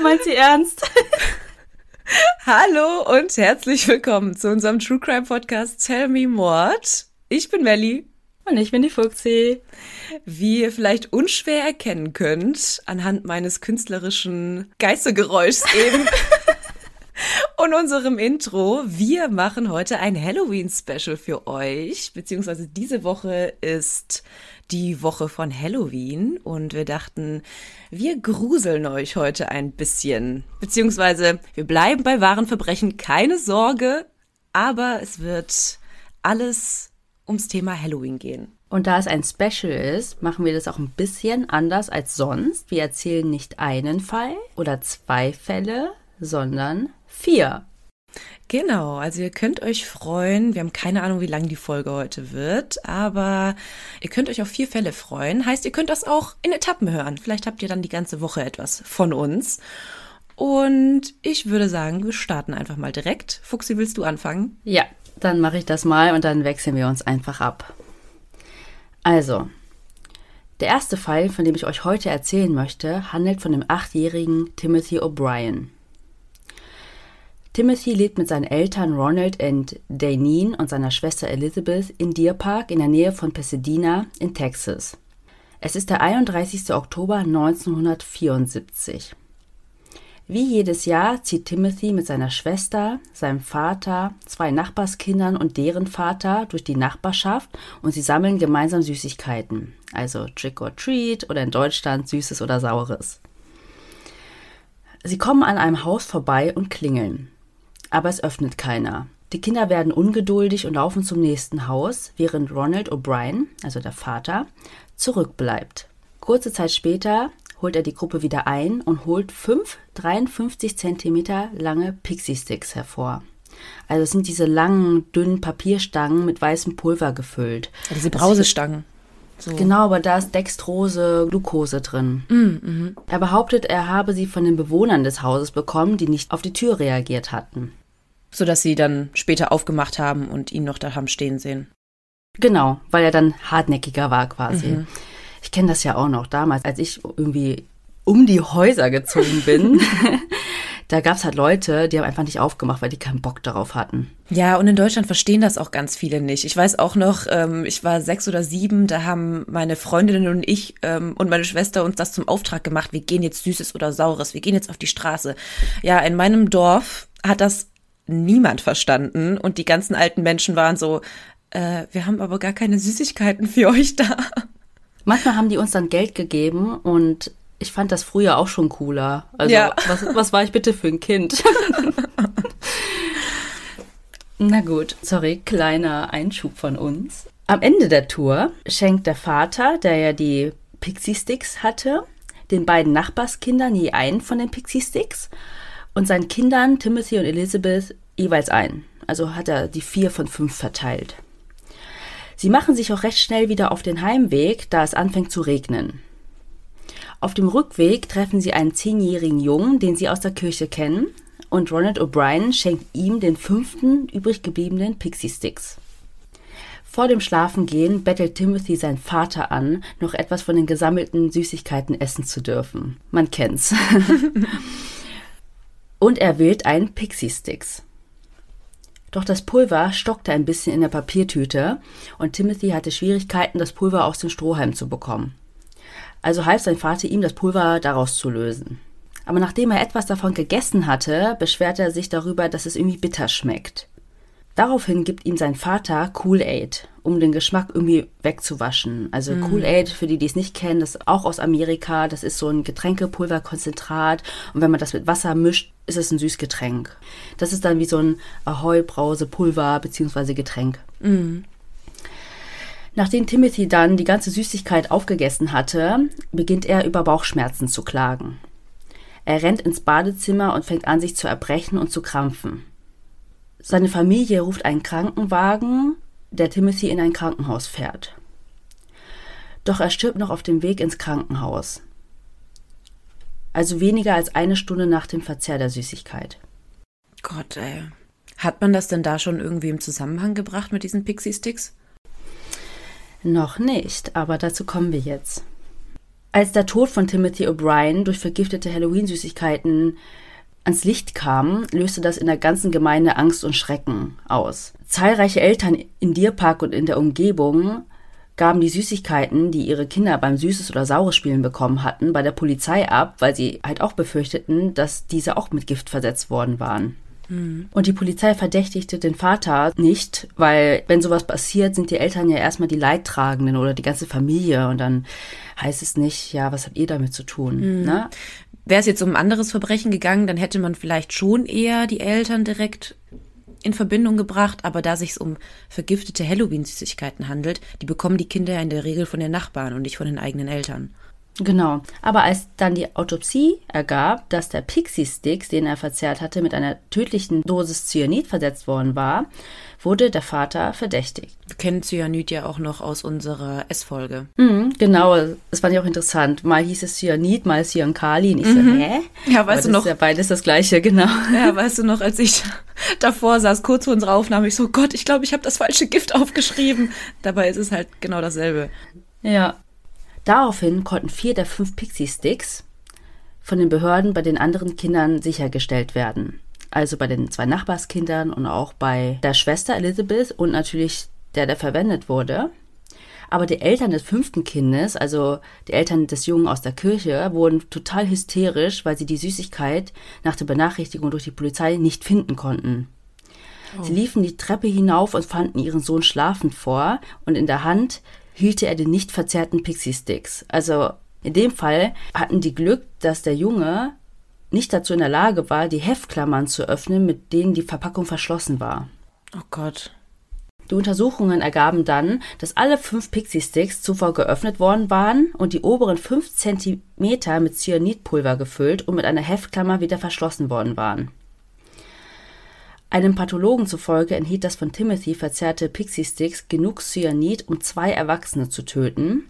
Meint sie ernst? Hallo und herzlich willkommen zu unserem True Crime Podcast Tell Me Mord. Ich bin Melly. Und ich bin die Fuchsi. Wie ihr vielleicht unschwer erkennen könnt, anhand meines künstlerischen Geistergeräuschs eben und unserem Intro, wir machen heute ein Halloween-Special für euch, beziehungsweise diese Woche ist die Woche von Halloween und wir dachten, wir gruseln euch heute ein bisschen, beziehungsweise wir bleiben bei wahren Verbrechen, keine Sorge, aber es wird alles ums Thema Halloween gehen. Und da es ein Special ist, machen wir das auch ein bisschen anders als sonst. Wir erzählen nicht einen Fall oder zwei Fälle, sondern vier. Genau, also ihr könnt euch freuen. Wir haben keine Ahnung, wie lang die Folge heute wird, aber ihr könnt euch auf vier Fälle freuen. Heißt, ihr könnt das auch in Etappen hören. Vielleicht habt ihr dann die ganze Woche etwas von uns. Und ich würde sagen, wir starten einfach mal direkt. Fuchsi, willst du anfangen? Ja, dann mache ich das mal und dann wechseln wir uns einfach ab. Also, der erste Fall, von dem ich euch heute erzählen möchte, handelt von dem achtjährigen Timothy O'Brien. Timothy lebt mit seinen Eltern Ronald und Danine und seiner Schwester Elizabeth in Deer Park in der Nähe von Pasadena in Texas. Es ist der 31. Oktober 1974. Wie jedes Jahr zieht Timothy mit seiner Schwester, seinem Vater, zwei Nachbarskindern und deren Vater durch die Nachbarschaft und sie sammeln gemeinsam Süßigkeiten, also Trick or Treat oder in Deutschland Süßes oder Saures. Sie kommen an einem Haus vorbei und klingeln aber es öffnet keiner. Die Kinder werden ungeduldig und laufen zum nächsten Haus, während Ronald O'Brien, also der Vater, zurückbleibt. Kurze Zeit später holt er die Gruppe wieder ein und holt fünf 53 Zentimeter lange Pixie-Sticks hervor. Also es sind diese langen, dünnen Papierstangen mit weißem Pulver gefüllt. Ja, diese Brausestangen. So. Genau, aber da ist Dextrose, Glucose drin. Mm, mhm. Er behauptet, er habe sie von den Bewohnern des Hauses bekommen, die nicht auf die Tür reagiert hatten sodass sie dann später aufgemacht haben und ihn noch da haben stehen sehen. Genau, weil er dann hartnäckiger war quasi. Mhm. Ich kenne das ja auch noch damals, als ich irgendwie um die Häuser gezogen bin. da gab es halt Leute, die haben einfach nicht aufgemacht, weil die keinen Bock darauf hatten. Ja, und in Deutschland verstehen das auch ganz viele nicht. Ich weiß auch noch, ähm, ich war sechs oder sieben, da haben meine Freundinnen und ich ähm, und meine Schwester uns das zum Auftrag gemacht, wir gehen jetzt Süßes oder Saures, wir gehen jetzt auf die Straße. Ja, in meinem Dorf hat das niemand verstanden und die ganzen alten Menschen waren so, äh, wir haben aber gar keine Süßigkeiten für euch da. Manchmal haben die uns dann Geld gegeben und ich fand das früher auch schon cooler. Also Ja. was, was war ich bitte für ein Kind? Na gut, sorry, kleiner Einschub von uns. Am Ende der Tour schenkt der Vater, der ja die Pixie Sticks hatte, den beiden Nachbarskindern je einen von den Pixie Sticks und seinen Kindern Timothy und Elizabeth jeweils einen. Also hat er die vier von fünf verteilt. Sie machen sich auch recht schnell wieder auf den Heimweg, da es anfängt zu regnen. Auf dem Rückweg treffen sie einen zehnjährigen Jungen, den sie aus der Kirche kennen, und Ronald O'Brien schenkt ihm den fünften übrig gebliebenen Pixie Sticks. Vor dem Schlafengehen bettelt Timothy seinen Vater an, noch etwas von den gesammelten Süßigkeiten essen zu dürfen. Man kennt's. und er wählt einen Pixie Sticks. Doch das Pulver stockte ein bisschen in der Papiertüte und Timothy hatte Schwierigkeiten, das Pulver aus dem Strohhalm zu bekommen. Also half sein Vater ihm, das Pulver daraus zu lösen. Aber nachdem er etwas davon gegessen hatte, beschwerte er sich darüber, dass es irgendwie bitter schmeckt. Daraufhin gibt ihm sein Vater Kool-Aid, um den Geschmack irgendwie wegzuwaschen. Also Kool-Aid, für die, die es nicht kennen, das ist auch aus Amerika. Das ist so ein Getränkepulverkonzentrat. Und wenn man das mit Wasser mischt, ist es ein Süßgetränk. Das ist dann wie so ein Ahoi-Brause-Pulver bzw. Getränk. Nachdem Timothy dann die ganze Süßigkeit aufgegessen hatte, beginnt er über Bauchschmerzen zu klagen. Er rennt ins Badezimmer und fängt an, sich zu erbrechen und zu krampfen. Seine Familie ruft einen Krankenwagen der Timothy in ein Krankenhaus fährt. Doch er stirbt noch auf dem Weg ins Krankenhaus. Also weniger als eine Stunde nach dem Verzehr der Süßigkeit. Gott, ey. Hat man das denn da schon irgendwie im Zusammenhang gebracht mit diesen Pixie-Sticks? Noch nicht, aber dazu kommen wir jetzt. Als der Tod von Timothy O'Brien durch vergiftete Halloween-Süßigkeiten ans Licht kam, löste das in der ganzen Gemeinde Angst und Schrecken aus. Zahlreiche Eltern in Deer Park und in der Umgebung gaben die Süßigkeiten, die ihre Kinder beim Süßes oder Saures Spielen bekommen hatten, bei der Polizei ab, weil sie halt auch befürchteten, dass diese auch mit Gift versetzt worden waren. Mhm. Und die Polizei verdächtigte den Vater nicht, weil wenn sowas passiert, sind die Eltern ja erstmal die Leidtragenden oder die ganze Familie und dann heißt es nicht, ja, was habt ihr damit zu tun? Mhm. Ne? Wäre es jetzt um ein anderes Verbrechen gegangen, dann hätte man vielleicht schon eher die Eltern direkt in Verbindung gebracht, aber da sich um vergiftete Halloween-Süßigkeiten handelt, die bekommen die Kinder ja in der Regel von den Nachbarn und nicht von den eigenen Eltern. Genau. Aber als dann die Autopsie ergab, dass der Pixie-Sticks, den er verzehrt hatte, mit einer tödlichen Dosis Cyanid versetzt worden war, wurde der Vater verdächtigt. Wir kennen Cyanid ja auch noch aus unserer S-Folge. Mhm, genau, das fand ich auch interessant. Mal hieß es Cyanid, mal Cyankali. Und ich mhm. so, hä? Ja, weißt Aber du noch? Ist ja beides das gleiche, genau. Ja, weißt du noch, als ich davor saß, kurz vor unserer Aufnahme, ich so, Gott, ich glaube, ich habe das falsche Gift aufgeschrieben. Dabei ist es halt genau dasselbe. Ja, Daraufhin konnten vier der fünf Pixie-Sticks von den Behörden bei den anderen Kindern sichergestellt werden. Also bei den zwei Nachbarskindern und auch bei der Schwester Elizabeth und natürlich der, der verwendet wurde. Aber die Eltern des fünften Kindes, also die Eltern des Jungen aus der Kirche, wurden total hysterisch, weil sie die Süßigkeit nach der Benachrichtigung durch die Polizei nicht finden konnten. Oh. Sie liefen die Treppe hinauf und fanden ihren Sohn schlafend vor und in der Hand hielt er den nicht verzerrten Pixie-Sticks. Also in dem Fall hatten die Glück, dass der Junge nicht dazu in der Lage war, die Heftklammern zu öffnen, mit denen die Verpackung verschlossen war. Oh Gott. Die Untersuchungen ergaben dann, dass alle fünf Pixie-Sticks zuvor geöffnet worden waren und die oberen fünf Zentimeter mit Cyanidpulver gefüllt und mit einer Heftklammer wieder verschlossen worden waren. Einem Pathologen zufolge enthielt das von Timothy verzehrte Pixie-Sticks genug Cyanid, um zwei Erwachsene zu töten,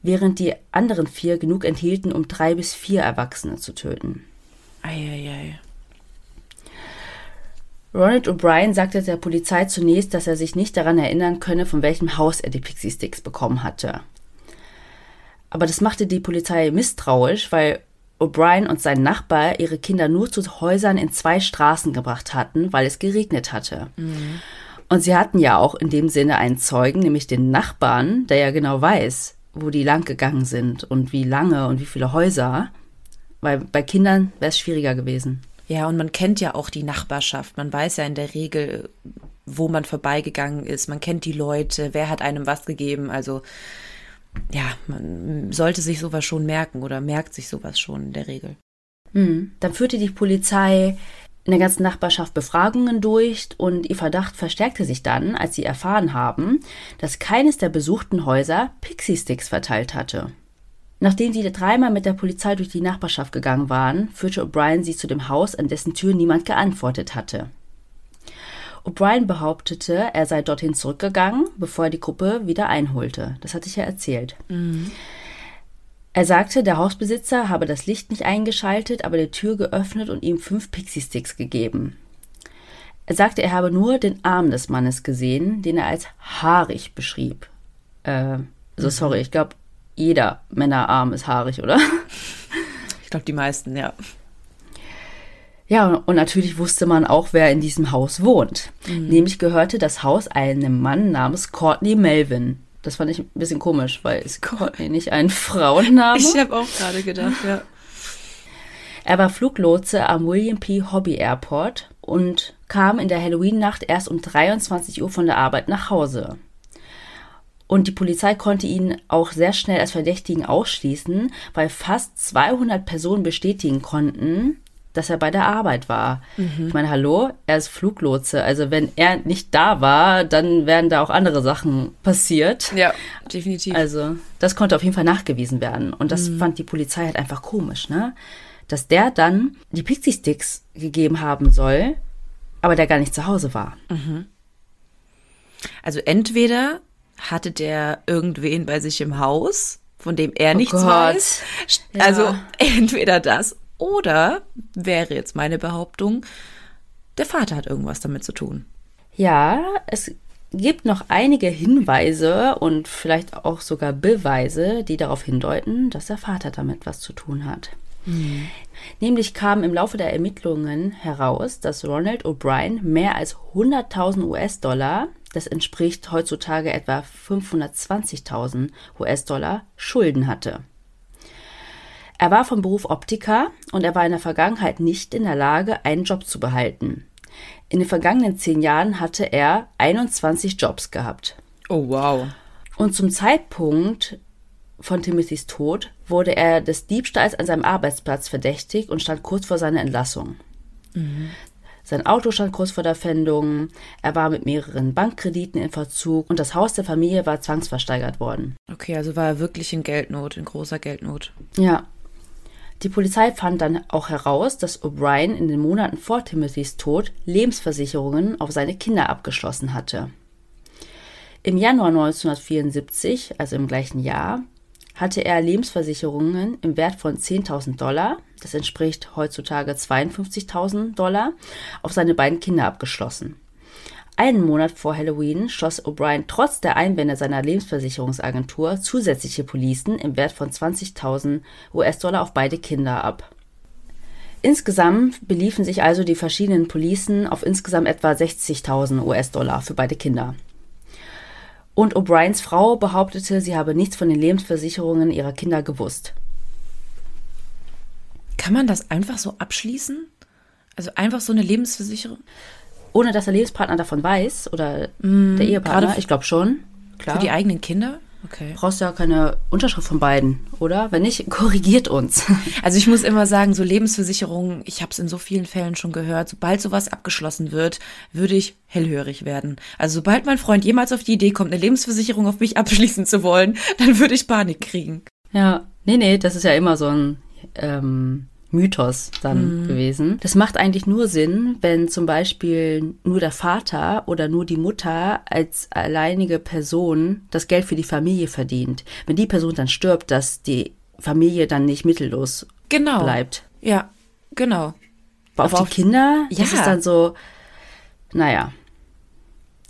während die anderen vier genug enthielten, um drei bis vier Erwachsene zu töten. Eieiei. Ronald O'Brien sagte der Polizei zunächst, dass er sich nicht daran erinnern könne, von welchem Haus er die Pixie-Sticks bekommen hatte. Aber das machte die Polizei misstrauisch, weil O'Brien und sein Nachbar ihre Kinder nur zu Häusern in zwei Straßen gebracht hatten, weil es geregnet hatte. Mhm. Und sie hatten ja auch in dem Sinne einen Zeugen, nämlich den Nachbarn, der ja genau weiß, wo die lang gegangen sind und wie lange und wie viele Häuser. Weil bei Kindern wäre es schwieriger gewesen. Ja, und man kennt ja auch die Nachbarschaft. Man weiß ja in der Regel, wo man vorbeigegangen ist. Man kennt die Leute, wer hat einem was gegeben. Also ja, man sollte sich sowas schon merken oder merkt sich sowas schon in der Regel. Mhm. Dann führte die Polizei in der ganzen Nachbarschaft Befragungen durch und ihr Verdacht verstärkte sich dann, als sie erfahren haben, dass keines der besuchten Häuser Pixie-Sticks verteilt hatte. Nachdem sie dreimal mit der Polizei durch die Nachbarschaft gegangen waren, führte O'Brien sie zu dem Haus, an dessen Tür niemand geantwortet hatte. O'Brien behauptete, er sei dorthin zurückgegangen, bevor er die Gruppe wieder einholte. Das hatte ich ja erzählt. Mhm. Er sagte, der Hausbesitzer habe das Licht nicht eingeschaltet, aber die Tür geöffnet und ihm fünf Pixie-Sticks gegeben. Er sagte, er habe nur den Arm des Mannes gesehen, den er als haarig beschrieb. Äh, so mhm. sorry, ich glaube, jeder Männerarm ist haarig, oder? Ich glaube, die meisten, ja. Ja, und natürlich wusste man auch, wer in diesem Haus wohnt. Mhm. Nämlich gehörte das Haus einem Mann namens Courtney Melvin. Das fand ich ein bisschen komisch, weil ist Courtney nicht ein Frauenname? Ich habe auch gerade gedacht, ja. Er war Fluglotse am William P. Hobby Airport und kam in der Halloween-Nacht erst um 23 Uhr von der Arbeit nach Hause. Und die Polizei konnte ihn auch sehr schnell als Verdächtigen ausschließen, weil fast 200 Personen bestätigen konnten, dass er bei der Arbeit war. Mhm. Ich meine, hallo, er ist Fluglotse. Also wenn er nicht da war, dann wären da auch andere Sachen passiert. Ja, definitiv. Also das konnte auf jeden Fall nachgewiesen werden. Und das mhm. fand die Polizei halt einfach komisch, ne? Dass der dann die Pixie-Sticks gegeben haben soll, aber der gar nicht zu Hause war. Mhm. Also entweder hatte der irgendwen bei sich im Haus, von dem er Oh nichts Gott. weiß. Ja. Also entweder das oder wäre jetzt meine Behauptung, der Vater hat irgendwas damit zu tun. Ja, es gibt noch einige Hinweise und vielleicht auch sogar Beweise, die darauf hindeuten, dass der Vater damit was zu tun hat. Nämlich kam im Laufe der Ermittlungen heraus, dass Ronald O'Brien mehr als 100.000 US-Dollar, das entspricht heutzutage etwa 520.000 US-Dollar, Schulden hatte. Er war vom Beruf Optiker und er war in der Vergangenheit nicht in der Lage, einen Job zu behalten. In den vergangenen zehn Jahren hatte er 21 Jobs gehabt. Oh wow. Und zum Zeitpunkt von Timothys Tod wurde er des Diebstahls an seinem Arbeitsplatz verdächtigt und stand kurz vor seiner Entlassung. Sein Auto stand kurz vor der Pfändung, er war mit mehreren Bankkrediten in Verzug und das Haus der Familie war zwangsversteigert worden. Okay, also war er wirklich in Geldnot, in großer Geldnot. Ja. Die Polizei fand dann auch heraus, dass O'Brien in den Monaten vor Timothys Tod Lebensversicherungen auf seine Kinder abgeschlossen hatte. Im Januar 1974, also im gleichen Jahr, hatte er Lebensversicherungen im Wert von 10.000 Dollar, das entspricht heutzutage 52.000 Dollar, auf seine beiden Kinder abgeschlossen. Einen Monat vor Halloween schloss O'Brien trotz der Einwände seiner Lebensversicherungsagentur zusätzliche Policen im Wert von 20.000 US-Dollar auf beide Kinder ab. Insgesamt beliefen sich also die verschiedenen Policen auf insgesamt etwa 60.000 US-Dollar für beide Kinder. Und O'Briens Frau behauptete, sie habe nichts von den Lebensversicherungen ihrer Kinder gewusst. Kann man das einfach so abschließen? Also einfach so eine Lebensversicherung? Ohne dass der Lebenspartner davon weiß oder der Ehepartner, ich glaube schon. Klar. Für die eigenen Kinder? Okay. brauchst ja keine Unterschrift von beiden, oder? Wenn nicht, korrigiert uns. Also ich muss immer sagen, so Lebensversicherungen, ich habe es in so vielen Fällen schon gehört, sobald sowas abgeschlossen wird, würde ich hellhörig werden. Also sobald mein Freund jemals auf die Idee kommt, eine Lebensversicherung auf mich abschließen zu wollen, dann würde ich Panik kriegen. Ja, nee, nee, das ist ja immer so ein ähm, Mythos dann gewesen. Das macht eigentlich nur Sinn, wenn zum Beispiel nur der Vater oder nur die Mutter als alleinige Person das Geld für die Familie verdient. Wenn die Person dann stirbt, dass die Familie dann nicht mittellos Genau. bleibt. Ja, genau. Aber auf Aber die auf- Kinder, das Ja. ist dann so, naja.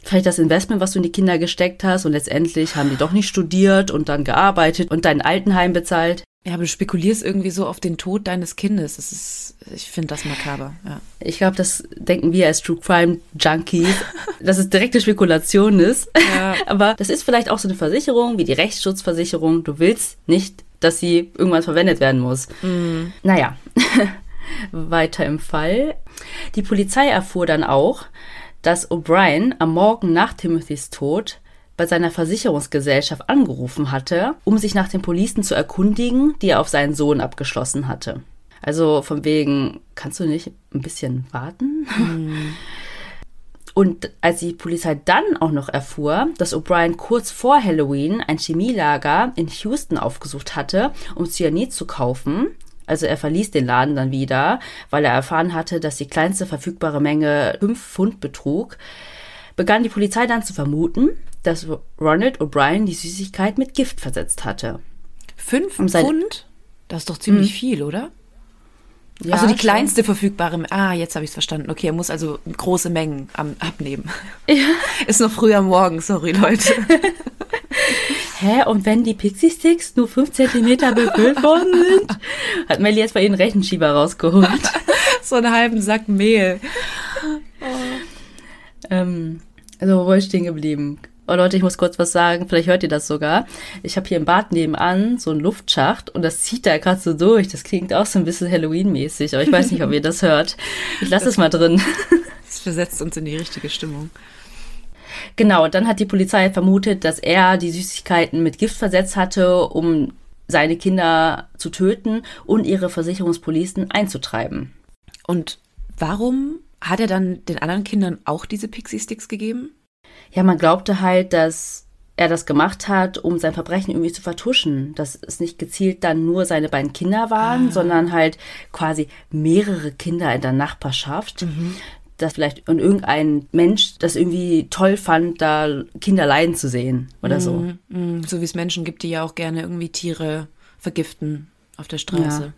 Vielleicht das Investment, was du in die Kinder gesteckt hast und letztendlich haben die doch nicht studiert und dann gearbeitet und dein Altenheim bezahlt. Ja, aber du spekulierst irgendwie so auf den Tod deines Kindes. Das ist, ich finde das makaber, ja. Ich glaube, das denken wir als True Crime Junkies, dass es direkte Spekulation ist. Ja. Aber das ist vielleicht auch so eine Versicherung wie die Rechtsschutzversicherung. Du willst nicht, dass sie irgendwann verwendet werden muss. Naja, weiter im Fall. Die Polizei erfuhr dann auch, dass O'Brien am Morgen nach Timothys Tod bei seiner Versicherungsgesellschaft angerufen hatte, um sich nach den Policen zu erkundigen, die er auf seinen Sohn abgeschlossen hatte. Also von wegen, kannst du nicht ein bisschen warten? Und als die Polizei dann auch noch erfuhr, dass O'Brien kurz vor Halloween ein Chemielager in Houston aufgesucht hatte, um Cyanid zu kaufen, also er verließ den Laden dann wieder, weil er erfahren hatte, dass die kleinste verfügbare Menge 5 Pfund betrug, begann die Polizei dann zu vermuten, dass Ronald O'Brien die Süßigkeit mit Gift versetzt hatte. Fünf Um Pfund? Das ist doch ziemlich viel, oder? Ja, also die kleinste verfügbare. Ah, jetzt habe ich es verstanden. Okay, er muss also große Mengen am, abnehmen. Ist noch früh am Morgen, sorry Leute. Hä, und wenn die Pixie-Sticks nur 5 cm befüllt worden sind? Hat Melly jetzt bei ihren Rechenschieber rausgeholt. so einen halben Sack Mehl. Ähm, also, wo war ich stehen geblieben? Oh Leute, ich muss kurz was sagen, vielleicht hört ihr das sogar. Ich habe hier im Bad nebenan so einen Luftschacht und das zieht da gerade so durch. Das klingt auch so ein bisschen Halloween-mäßig, aber ich weiß nicht, ob ihr das hört. Ich lasse es mal drin. Das versetzt uns in die richtige Stimmung. Genau, dann hat die Polizei vermutet, dass er die Süßigkeiten mit Gift versetzt hatte, um seine Kinder zu töten und ihre Versicherungspolicen einzutreiben. Und warum hat er dann den anderen Kindern auch diese Pixie-Sticks gegeben? Ja, man glaubte halt, dass er das gemacht hat, um sein Verbrechen irgendwie zu vertuschen. Dass es nicht gezielt dann nur seine beiden Kinder waren, sondern halt quasi mehrere Kinder in der Nachbarschaft. dass vielleicht irgendein Mensch das irgendwie toll fand, da Kinder leiden zu sehen oder so. Mm, mm, so wie es Menschen gibt, die ja auch gerne irgendwie Tiere vergiften auf der Straße. Ja.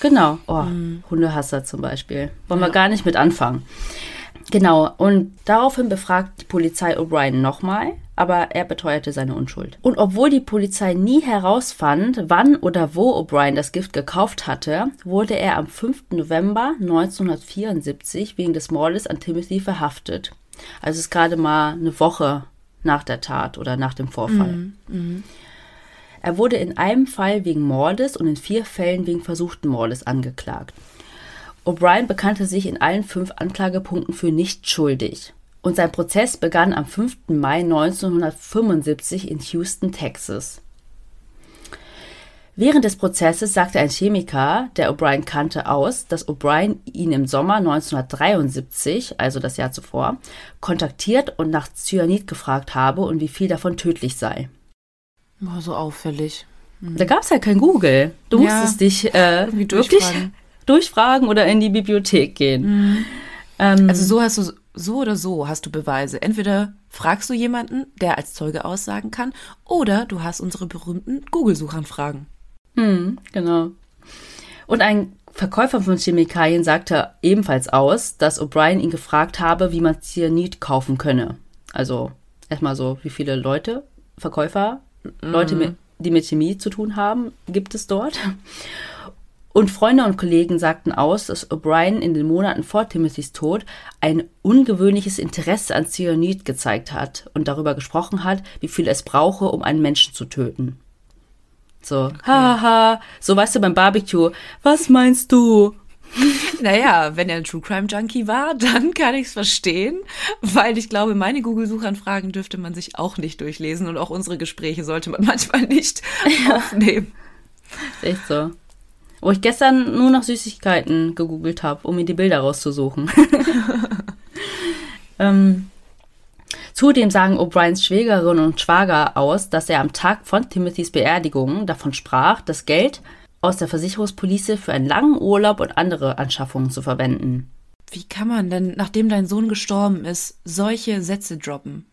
Genau. Oh, Hundehasser zum Beispiel. Wollen wir Ja. gar nicht mit anfangen. Genau. Und daraufhin befragt die Polizei O'Brien nochmal, aber er beteuerte seine Unschuld. Und obwohl die Polizei nie herausfand, wann oder wo O'Brien das Gift gekauft hatte, wurde er am 5. November 1974 wegen des Mordes an Timothy verhaftet. Also es ist gerade mal eine Woche nach der Tat oder nach dem Vorfall. Er wurde in einem Fall wegen Mordes und in vier Fällen wegen versuchten Mordes angeklagt. O'Brien bekannte sich in allen fünf Anklagepunkten für nicht schuldig. Und sein Prozess begann am 5. Mai 1975 in Houston, Texas. Während des Prozesses sagte ein Chemiker, der O'Brien kannte, aus, dass O'Brien ihn im Sommer 1973, also das Jahr zuvor, kontaktiert und nach Cyanid gefragt habe und wie viel davon tödlich sei. Boah, so auffällig. Da gab es ja kein Google. Du Ja, musstest dich äh, wirklich durchfragen. oder in die Bibliothek gehen. Ähm, Also so hast du so oder so hast du Beweise. Entweder fragst du jemanden, der als Zeuge aussagen kann, oder du hast unsere berühmten Google-Suchanfragen. hm, genau. Und ein Verkäufer von Chemikalien sagte ebenfalls aus, dass O'Brien ihn gefragt habe, wie man Cyanid kaufen könne. Also erstmal so, wie viele Leute, Verkäufer, Leute, mit, die mit Chemie zu tun haben, gibt es dort. Und Freunde und Kollegen sagten aus, dass O'Brien in den Monaten vor Timothys Tod ein ungewöhnliches Interesse an Cyanid gezeigt hat und darüber gesprochen hat, wie viel es brauche, um einen Menschen zu töten. So, haha, so weißt du beim Barbecue, was meinst du? Naja, wenn er ein True Crime Junkie war, dann kann ich es verstehen, weil ich glaube, meine Google-Suchanfragen dürfte man sich auch nicht durchlesen und auch unsere Gespräche sollte man manchmal nicht aufnehmen. Ist echt so. Wo ich gestern nur nach Süßigkeiten gegoogelt habe, um mir die Bilder rauszusuchen. ähm, zudem sagen O'Briens Schwägerin und Schwager aus, dass er am Tag von Timothys Beerdigung davon sprach, das Geld aus der Versicherungspolice für einen langen Urlaub und andere Anschaffungen zu verwenden. Wie kann man denn, nachdem dein Sohn gestorben ist, solche Sätze droppen?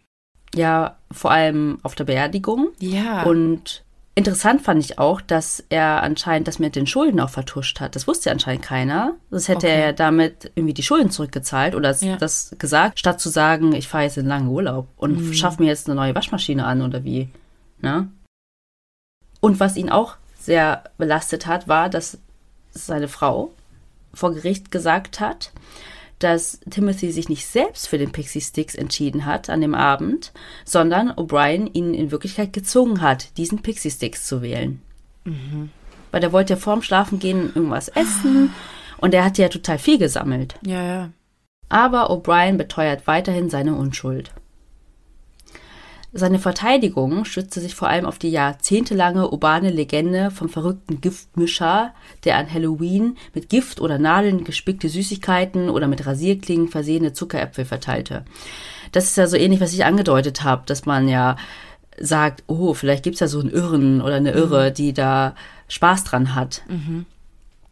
Ja, vor allem auf der Beerdigung. Ja. Und interessant fand ich auch, dass er anscheinend das mit den Schulden auch vertuscht hat. Das wusste ja anscheinend keiner. Das hätte Okay. er ja damit irgendwie die Schulden zurückgezahlt oder Ja. das gesagt, statt zu sagen, ich fahre jetzt in langen Urlaub und Mhm. schaff mir jetzt eine neue Waschmaschine an oder wie. Ne? Und was ihn auch sehr belastet hat, war, dass seine Frau vor Gericht gesagt hat, dass Timothy sich nicht selbst für den Pixie Sticks entschieden hat an dem Abend, sondern O'Brien ihn in Wirklichkeit gezwungen hat, diesen Pixie Sticks zu wählen. Weil der wollte ja vorm Schlafengehen irgendwas essen und er hat ja total viel gesammelt. ja, ja. Aber O'Brien beteuert weiterhin seine Unschuld. Seine Verteidigung stützte sich vor allem auf die jahrzehntelange urbane Legende vom verrückten Giftmischer, der an Halloween mit Gift oder Nadeln gespickte Süßigkeiten oder mit Rasierklingen versehene Zuckeräpfel verteilte. Das ist ja so ähnlich, was ich angedeutet habe, dass man ja sagt, oh, vielleicht gibt's ja so einen Irren oder eine Irre, die da Spaß dran hat.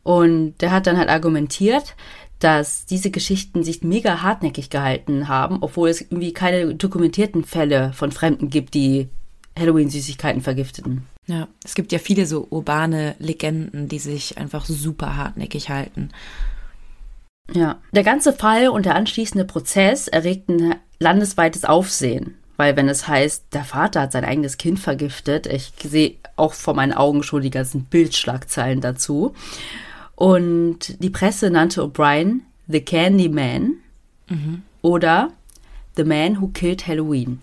Und der hat dann halt argumentiert, dass diese Geschichten sich mega hartnäckig gehalten haben, obwohl es irgendwie keine dokumentierten Fälle von Fremden gibt, die Halloween-Süßigkeiten vergifteten. Ja, es gibt ja viele so urbane Legenden, die sich einfach super hartnäckig halten. Ja. Der ganze Fall und der anschließende Prozess erregten landesweites Aufsehen. Weil wenn es heißt, der Vater hat sein eigenes Kind vergiftet, ich sehe auch vor meinen Augen schon die ganzen Bildschlagzeilen dazu. Und die Presse nannte O'Brien The Candy Man oder The Man Who Killed Halloween.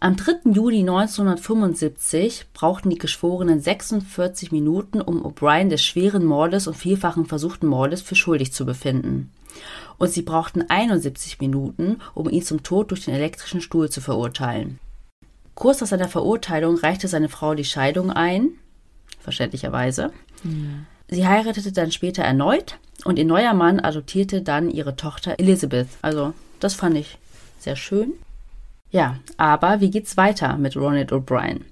Am 3. Juli 1975 brauchten die Geschworenen 46 Minuten, um O'Brien des schweren Mordes und vielfachen versuchten Mordes für schuldig zu befinden. Und sie brauchten 71 Minuten, um ihn zum Tod durch den elektrischen Stuhl zu verurteilen. Kurz nach seiner Verurteilung reichte seine Frau die Scheidung ein, verständlicherweise. Sie heiratete dann später erneut und ihr neuer Mann adoptierte dann ihre Tochter Elizabeth. Also, das fand ich sehr schön. Ja, aber wie geht's weiter mit Ronald O'Brien?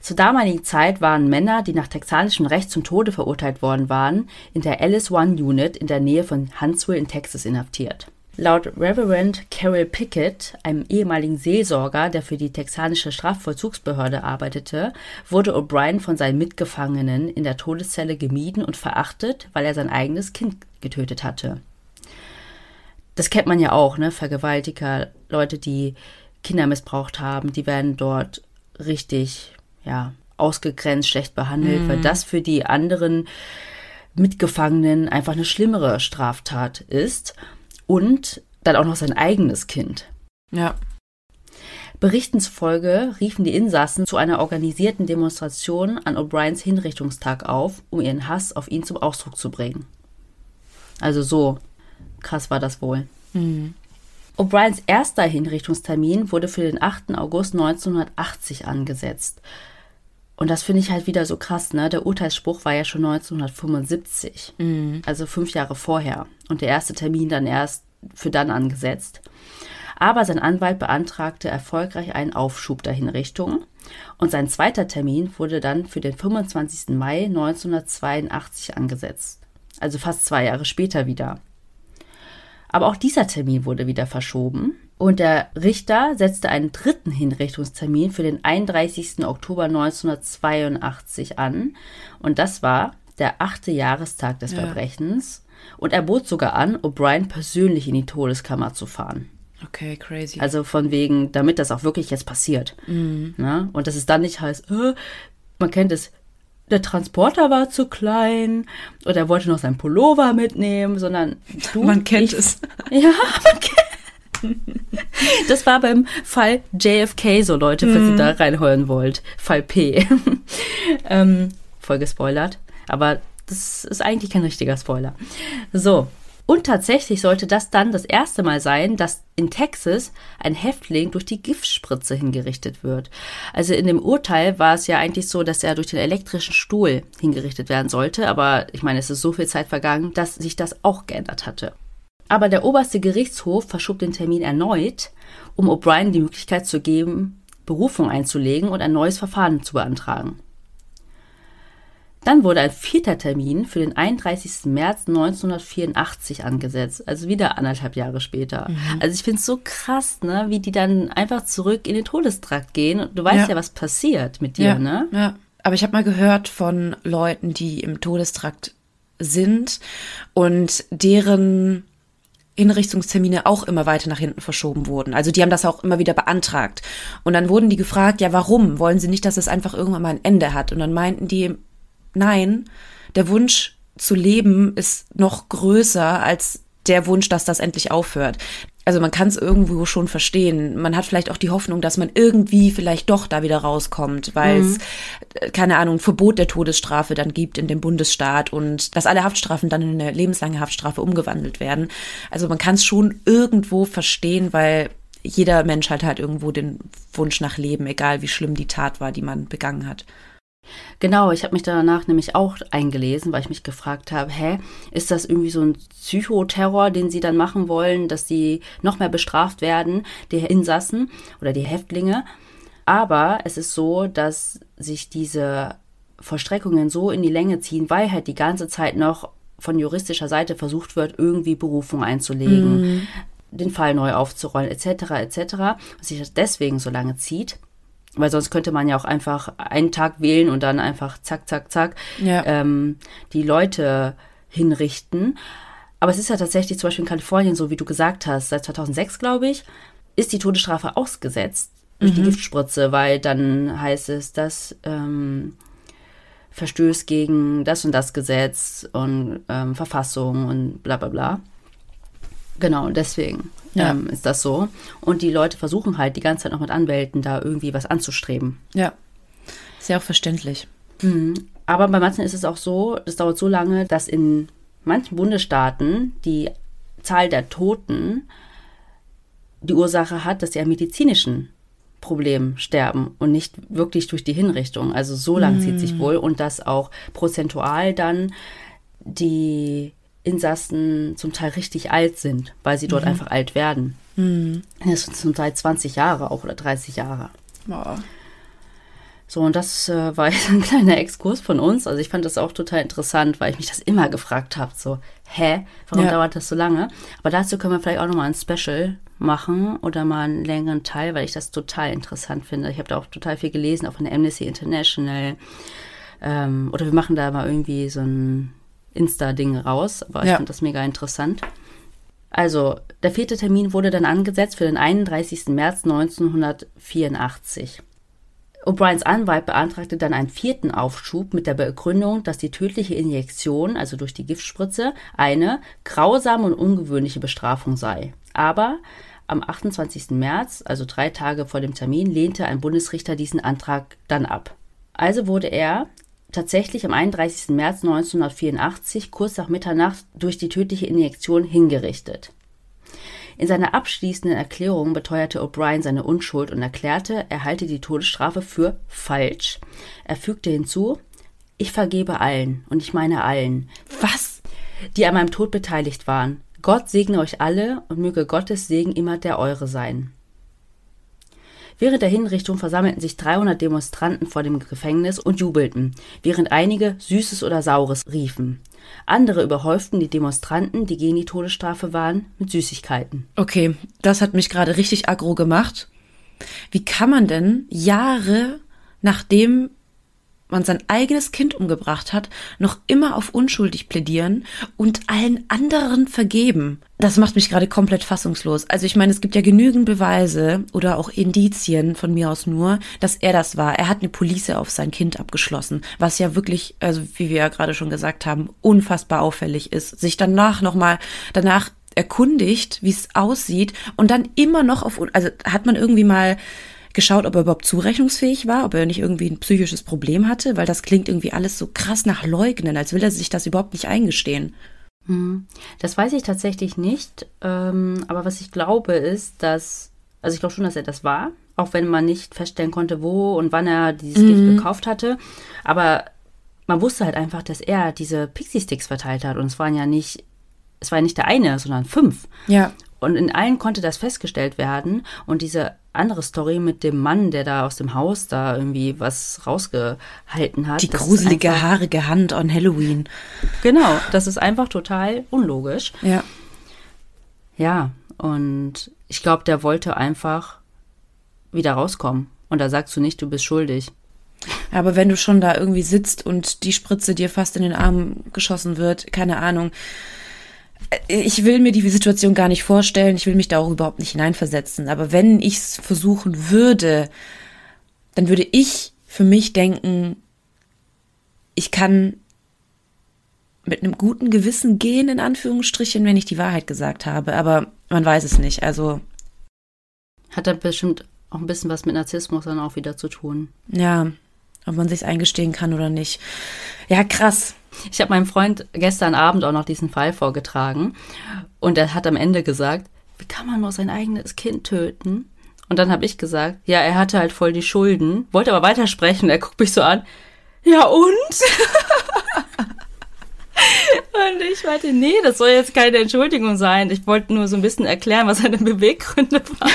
Zur damaligen Zeit waren Männer, die nach texanischem Recht zum Tode verurteilt worden waren, in der Alice One Unit in der Nähe von Huntsville in Texas inhaftiert. Laut Reverend Carol Pickett, einem ehemaligen Seelsorger, der für die texanische Strafvollzugsbehörde arbeitete, wurde O'Brien von seinen Mitgefangenen in der Todeszelle gemieden und verachtet, weil er sein eigenes Kind getötet hatte. Das kennt man ja auch, ne? Vergewaltiger, Leute, die Kinder missbraucht haben, die werden dort richtig, ja, ausgegrenzt, schlecht behandelt, mhm. weil das für die anderen Mitgefangenen einfach eine schlimmere Straftat ist und dann auch noch sein eigenes Kind. Ja. Berichten zufolge riefen die Insassen zu einer organisierten Demonstration an O'Briens Hinrichtungstag auf, um ihren Hass auf ihn zum Ausdruck zu bringen. Also so krass war das wohl. Mhm. O'Briens erster Hinrichtungstermin wurde für den 8. August 1980 angesetzt. Und das finde ich halt wieder so krass, ne? Der Urteilsspruch war ja schon 1975, mhm. also fünf Jahre vorher. Und der erste Termin dann erst für dann angesetzt. Aber sein Anwalt beantragte erfolgreich einen Aufschub der Hinrichtung. Und sein zweiter Termin wurde dann für den 25. Mai 1982 angesetzt. Also fast zwei Jahre später wieder. Aber auch dieser Termin wurde wieder verschoben. Und der Richter setzte einen dritten Hinrichtungstermin für den 31. Oktober 1982 an. Und das war der achte Jahrestag des ja. Verbrechens. Und er bot sogar an, O'Brien persönlich in die Todeskammer zu fahren. Okay, crazy. Also von wegen, damit das auch wirklich jetzt passiert. Mhm. Ne? Und dass es dann nicht heißt, äh, man kennt es, der Transporter war zu klein oder er wollte noch sein Pullover mitnehmen, sondern du. Man kennt ich, es. Ja, man kennt das war beim Fall JFK so, Leute, falls mm. ihr mhm. da reinheulen wollt. Fall P. ähm, voll gespoilert. Aber das ist eigentlich kein richtiger Spoiler. So. Und tatsächlich sollte das dann das erste Mal sein, dass in Texas ein Häftling durch die Giftspritze hingerichtet wird. Also in dem Urteil war es ja eigentlich so, dass er durch den elektrischen Stuhl hingerichtet werden sollte. Aber ich meine, es ist so viel Zeit vergangen, dass sich das auch geändert hatte. Aber der oberste Gerichtshof verschob den Termin erneut, um O'Brien die Möglichkeit zu geben, Berufung einzulegen und ein neues Verfahren zu beantragen. Dann wurde ein vierter Termin für den 31. März 1984 angesetzt, also wieder anderthalb Jahre später. Mhm. Also ich finde es so krass, ne, wie die dann einfach zurück in den Todestrakt gehen. Und du weißt ja, ja was passiert mit dir, ja, ne? Ja. Aber ich habe mal gehört von Leuten, die im Todestrakt sind und deren Hinrichtungstermine auch immer weiter nach hinten verschoben wurden. Also die haben das auch immer wieder beantragt. Und dann wurden die gefragt, ja, warum? Wollen sie nicht, dass es einfach irgendwann mal ein Ende hat? Und dann meinten die, nein, der Wunsch zu leben ist noch größer als der Wunsch, dass das endlich aufhört also man kann es irgendwo schon verstehen. Man hat vielleicht auch die Hoffnung, dass man irgendwie vielleicht doch da wieder rauskommt, weil es, mhm. Äh, keine Ahnung, Verbot der Todesstrafe dann gibt in dem Bundesstaat und dass alle Haftstrafen dann in eine lebenslange Haftstrafe umgewandelt werden. Also man kann es schon irgendwo verstehen, weil jeder Mensch hat halt irgendwo den Wunsch nach Leben, egal wie schlimm die Tat war, die man begangen hat. Genau, ich habe mich danach nämlich auch eingelesen, weil ich mich gefragt habe, hä, ist das irgendwie so ein Psychoterror, den sie dann machen wollen, dass sie noch mehr bestraft werden, die Insassen oder die Häftlinge? Aber es ist so, dass sich diese Vollstreckungen so in die Länge ziehen, weil halt die ganze Zeit noch von juristischer Seite versucht wird, irgendwie Berufung einzulegen, mhm. den Fall neu aufzurollen, etc., etc., was sich das deswegen so lange zieht weil sonst könnte man ja auch einfach einen Tag wählen und dann einfach zack, zack, zack ja. ähm, die Leute hinrichten. Aber es ist ja tatsächlich zum Beispiel in Kalifornien so, wie du gesagt hast, seit 2006, glaube ich, ist die Todesstrafe ausgesetzt durch mhm. die Giftspritze, weil dann heißt es, dass ähm, verstößt gegen das und das Gesetz und ähm, Verfassung und bla bla bla. Genau, deswegen ja. ähm, ist das so. Und die Leute versuchen halt die ganze Zeit noch mit Anwälten da irgendwie was anzustreben. Ja, ist ja auch verständlich. Mhm. Aber bei manchen ist es auch so, es dauert so lange, dass in manchen Bundesstaaten die Zahl der Toten die Ursache hat, dass sie an medizinischen Problemen sterben und nicht wirklich durch die Hinrichtung. Also so lang mm. zieht sich wohl und dass auch prozentual dann die Insassen zum Teil richtig alt sind, weil sie dort mhm. einfach alt werden. Mhm. Das sind zum Teil 20 Jahre auch oder 30 Jahre. Oh. So, und das äh, war jetzt ein kleiner Exkurs von uns. Also ich fand das auch total interessant, weil ich mich das immer gefragt habe. So, hä, warum ja. dauert das so lange? Aber dazu können wir vielleicht auch nochmal ein Special machen oder mal einen längeren Teil, weil ich das total interessant finde. Ich habe da auch total viel gelesen, auch von der Amnesty International. Ähm, oder wir machen da mal irgendwie so ein Insta-Ding raus. Aber ich ja. fand das mega interessant. Also, der vierte Termin wurde dann angesetzt für den 31. März 1984. O'Briens Anwalt beantragte dann einen vierten Aufschub mit der Begründung, dass die tödliche Injektion, also durch die Giftspritze, eine grausame und ungewöhnliche Bestrafung sei. Aber am 28. März, also drei Tage vor dem Termin, lehnte ein Bundesrichter diesen Antrag dann ab. Also wurde er tatsächlich am 31. März 1984 kurz nach Mitternacht durch die tödliche Injektion hingerichtet. In seiner abschließenden Erklärung beteuerte O'Brien seine Unschuld und erklärte, er halte die Todesstrafe für falsch. Er fügte hinzu, ich vergebe allen, und ich meine allen. Was? Die an meinem Tod beteiligt waren. Gott segne euch alle und möge Gottes Segen immer der eure sein. Während der Hinrichtung versammelten sich 300 Demonstranten vor dem Gefängnis und jubelten, während einige Süßes oder Saures riefen. Andere überhäuften die Demonstranten, die gegen die Todesstrafe waren, mit Süßigkeiten. Okay, das hat mich gerade richtig aggro gemacht. Wie kann man denn Jahre nachdem man sein eigenes Kind umgebracht hat, noch immer auf unschuldig plädieren und allen anderen vergeben. Das macht mich gerade komplett fassungslos. Also ich meine, es gibt ja genügend Beweise oder auch Indizien von mir aus nur, dass er das war. Er hat eine Police auf sein Kind abgeschlossen, was ja wirklich, also wie wir ja gerade schon gesagt haben, unfassbar auffällig ist. Sich danach nochmal, danach erkundigt, wie es aussieht und dann immer noch auf, also hat man irgendwie mal geschaut, ob er überhaupt zurechnungsfähig war, ob er nicht irgendwie ein psychisches Problem hatte, weil das klingt irgendwie alles so krass nach Leugnen, als will er sich das überhaupt nicht eingestehen. Hm. Das weiß ich tatsächlich nicht, ähm, aber was ich glaube ist, dass, also ich glaube schon, dass er das war, auch wenn man nicht feststellen konnte, wo und wann er dieses mhm. Gift gekauft hatte, aber man wusste halt einfach, dass er diese Pixie-Sticks verteilt hat und es waren ja nicht, es war ja nicht der eine, sondern fünf. Ja. Und in allen konnte das festgestellt werden und diese andere Story mit dem Mann, der da aus dem Haus da irgendwie was rausgehalten hat. Die gruselige, einfach, haarige Hand an Halloween. Genau, das ist einfach total unlogisch. Ja. Ja, und ich glaube, der wollte einfach wieder rauskommen. Und da sagst du nicht, du bist schuldig. Aber wenn du schon da irgendwie sitzt und die Spritze dir fast in den Arm geschossen wird, keine Ahnung, ich will mir die Situation gar nicht vorstellen, ich will mich da auch überhaupt nicht hineinversetzen. Aber wenn ich es versuchen würde, dann würde ich für mich denken, ich kann mit einem guten Gewissen gehen, in Anführungsstrichen, wenn ich die Wahrheit gesagt habe. Aber man weiß es nicht. Also. Hat da bestimmt auch ein bisschen was mit Narzissmus dann auch wieder zu tun. Ja, ob man sich eingestehen kann oder nicht. Ja, krass. Ich habe meinem Freund gestern Abend auch noch diesen Fall vorgetragen und er hat am Ende gesagt, wie kann man nur sein eigenes Kind töten? Und dann habe ich gesagt, ja, er hatte halt voll die Schulden, wollte aber weitersprechen. Er guckt mich so an, ja und? und ich meinte, nee, das soll jetzt keine Entschuldigung sein. Ich wollte nur so ein bisschen erklären, was seine Beweggründe waren.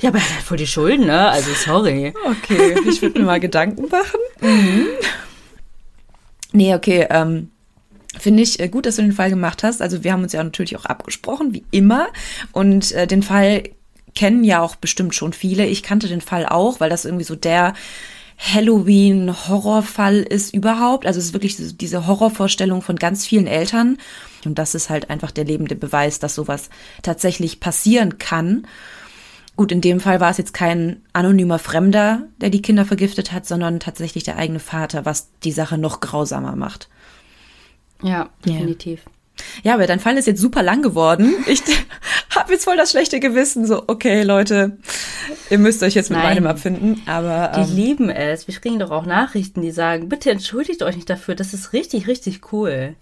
Ja, aber er hat halt voll die Schulden, ne? Also sorry. Okay, ich würde mir mal Gedanken machen. Mhm. Nee, okay, ähm, Finde ich äh, gut, dass du den Fall gemacht hast. Also wir haben uns ja natürlich auch abgesprochen, wie immer. Und äh, den Fall kennen ja auch bestimmt schon viele. Ich kannte den Fall auch, weil das irgendwie so der Halloween-Horrorfall ist überhaupt. Also es ist wirklich diese Horrorvorstellung von ganz vielen Eltern. Und das ist halt einfach der lebende Beweis, dass sowas tatsächlich passieren kann. Gut, in dem Fall war es jetzt kein anonymer Fremder, der die Kinder vergiftet hat, sondern tatsächlich der eigene Vater, was die Sache noch grausamer macht. Ja, definitiv. Yeah. Ja, aber dein Fall ist jetzt super lang geworden. Ich habe jetzt voll das schlechte Gewissen. So, okay, Leute, ihr müsst euch jetzt mit Nein, meinem abfinden. Aber ähm, die lieben es. Wir kriegen doch auch Nachrichten, die sagen, bitte entschuldigt euch nicht dafür. Das ist richtig, richtig cool.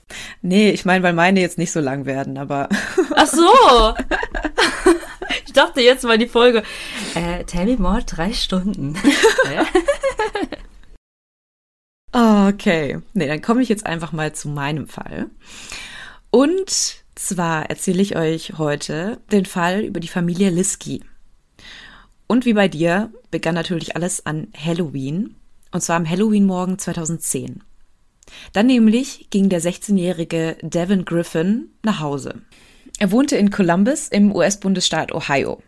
Nee, ich meine, weil meine jetzt nicht so lang werden, aber. Ach so. Ich dachte jetzt mal die Folge. Äh, tell me more, drei Stunden. okay. Nee, dann komme ich jetzt einfach mal zu meinem Fall. Und zwar erzähle ich euch heute den Fall über die Familie Liski. Und wie bei dir begann natürlich alles an Halloween. Und zwar am Halloween-Morgen 2010. Dann nämlich ging der 16-jährige Devin Griffin nach Hause. Er wohnte in Columbus im US-Bundesstaat Ohio.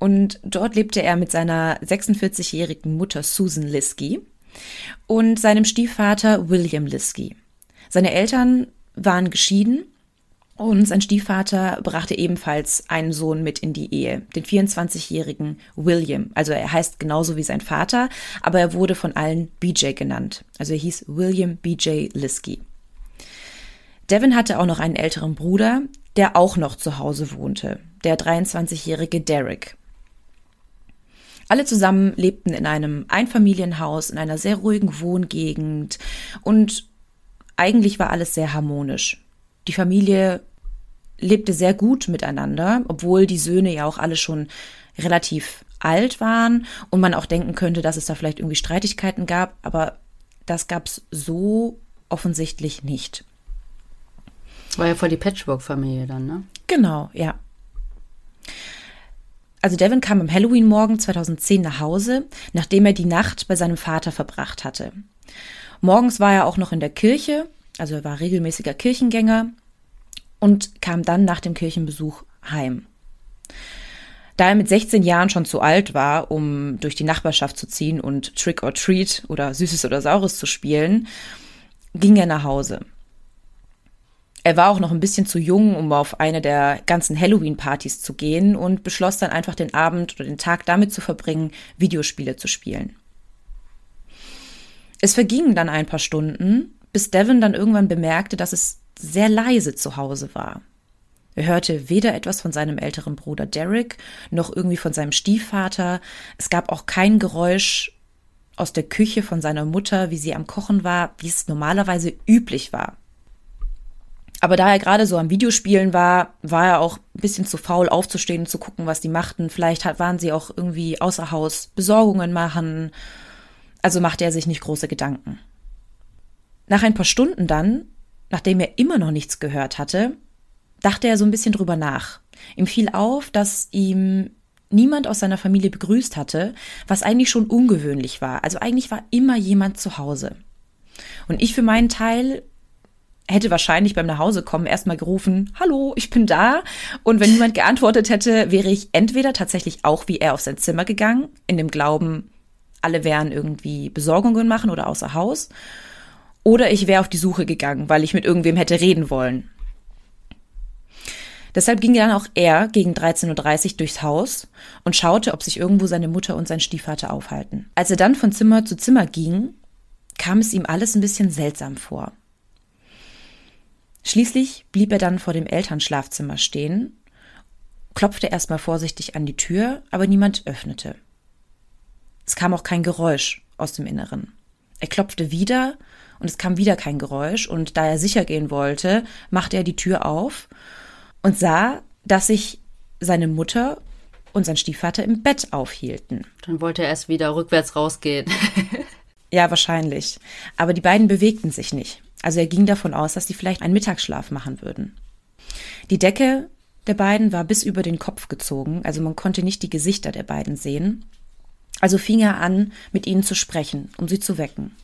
Und dort lebte er mit seiner 46-jährigen Mutter Susan Liskey und seinem Stiefvater William Liskey. Seine Eltern waren geschieden und sein Stiefvater brachte ebenfalls einen Sohn mit in die Ehe, den 24-jährigen William. Also er heißt genauso wie sein Vater, aber er wurde von allen BJ genannt. Also er hieß William BJ Liskey. Devin hatte auch noch einen älteren Bruder, der auch noch zu Hause wohnte, der 23-jährige Derek. Alle zusammen lebten in einem Einfamilienhaus, in einer sehr ruhigen Wohngegend und eigentlich war alles sehr harmonisch. Die Familie lebte sehr gut miteinander, obwohl die Söhne ja auch alle schon relativ alt waren und man auch denken könnte, dass es da vielleicht irgendwie Streitigkeiten gab, aber das gab es so offensichtlich nicht. War ja voll die Patchwork-Familie dann, ne? Genau, ja. Also Devin kam am Halloween-Morgen 2010 nach Hause, nachdem er die Nacht bei seinem Vater verbracht hatte. Morgens war er auch noch in der Kirche, also er war regelmäßiger Kirchengänger und kam dann nach dem Kirchenbesuch heim. Da er mit 16 Jahren schon zu alt war, um durch die Nachbarschaft zu ziehen und Trick or Treat oder Süßes oder Saures zu spielen, ging er nach Hause. Er war auch noch ein bisschen zu jung, um auf eine der ganzen Halloween-Partys zu gehen und beschloss dann einfach den Abend oder den Tag damit zu verbringen, Videospiele zu spielen. Es vergingen dann ein paar Stunden, bis Devin dann irgendwann bemerkte, dass es sehr leise zu Hause war. Er hörte weder etwas von seinem älteren Bruder Derek noch irgendwie von seinem Stiefvater. Es gab auch kein Geräusch aus der Küche von seiner Mutter, wie sie am Kochen war, wie es normalerweise üblich war. Aber da er gerade so am Videospielen war, war er auch ein bisschen zu faul aufzustehen und zu gucken, was die machten. Vielleicht waren sie auch irgendwie außer Haus Besorgungen machen also machte er sich nicht große Gedanken. Nach ein paar Stunden dann, nachdem er immer noch nichts gehört hatte, dachte er so ein bisschen drüber nach. Ihm fiel auf, dass ihm niemand aus seiner Familie begrüßt hatte, was eigentlich schon ungewöhnlich war. Also eigentlich war immer jemand zu Hause. Und ich für meinen Teil hätte wahrscheinlich beim Nachhausekommen erstmal gerufen, hallo, ich bin da. Und wenn niemand geantwortet hätte, wäre ich entweder tatsächlich auch wie er auf sein Zimmer gegangen, in dem Glauben, alle wären irgendwie Besorgungen machen oder außer Haus. Oder ich wäre auf die Suche gegangen, weil ich mit irgendwem hätte reden wollen. Deshalb ging dann auch er gegen 13.30 Uhr durchs Haus und schaute, ob sich irgendwo seine Mutter und sein Stiefvater aufhalten. Als er dann von Zimmer zu Zimmer ging, kam es ihm alles ein bisschen seltsam vor. Schließlich blieb er dann vor dem Elternschlafzimmer stehen, klopfte erstmal vorsichtig an die Tür, aber niemand öffnete. Es kam auch kein Geräusch aus dem Inneren. Er klopfte wieder und es kam wieder kein Geräusch und da er sicher gehen wollte, machte er die Tür auf und sah, dass sich seine Mutter und sein Stiefvater im Bett aufhielten. Dann wollte er erst wieder rückwärts rausgehen. ja, wahrscheinlich. Aber die beiden bewegten sich nicht. Also er ging davon aus, dass sie vielleicht einen Mittagsschlaf machen würden. Die Decke der beiden war bis über den Kopf gezogen, also man konnte nicht die Gesichter der beiden sehen. Also fing er an, mit ihnen zu sprechen, um sie zu wecken.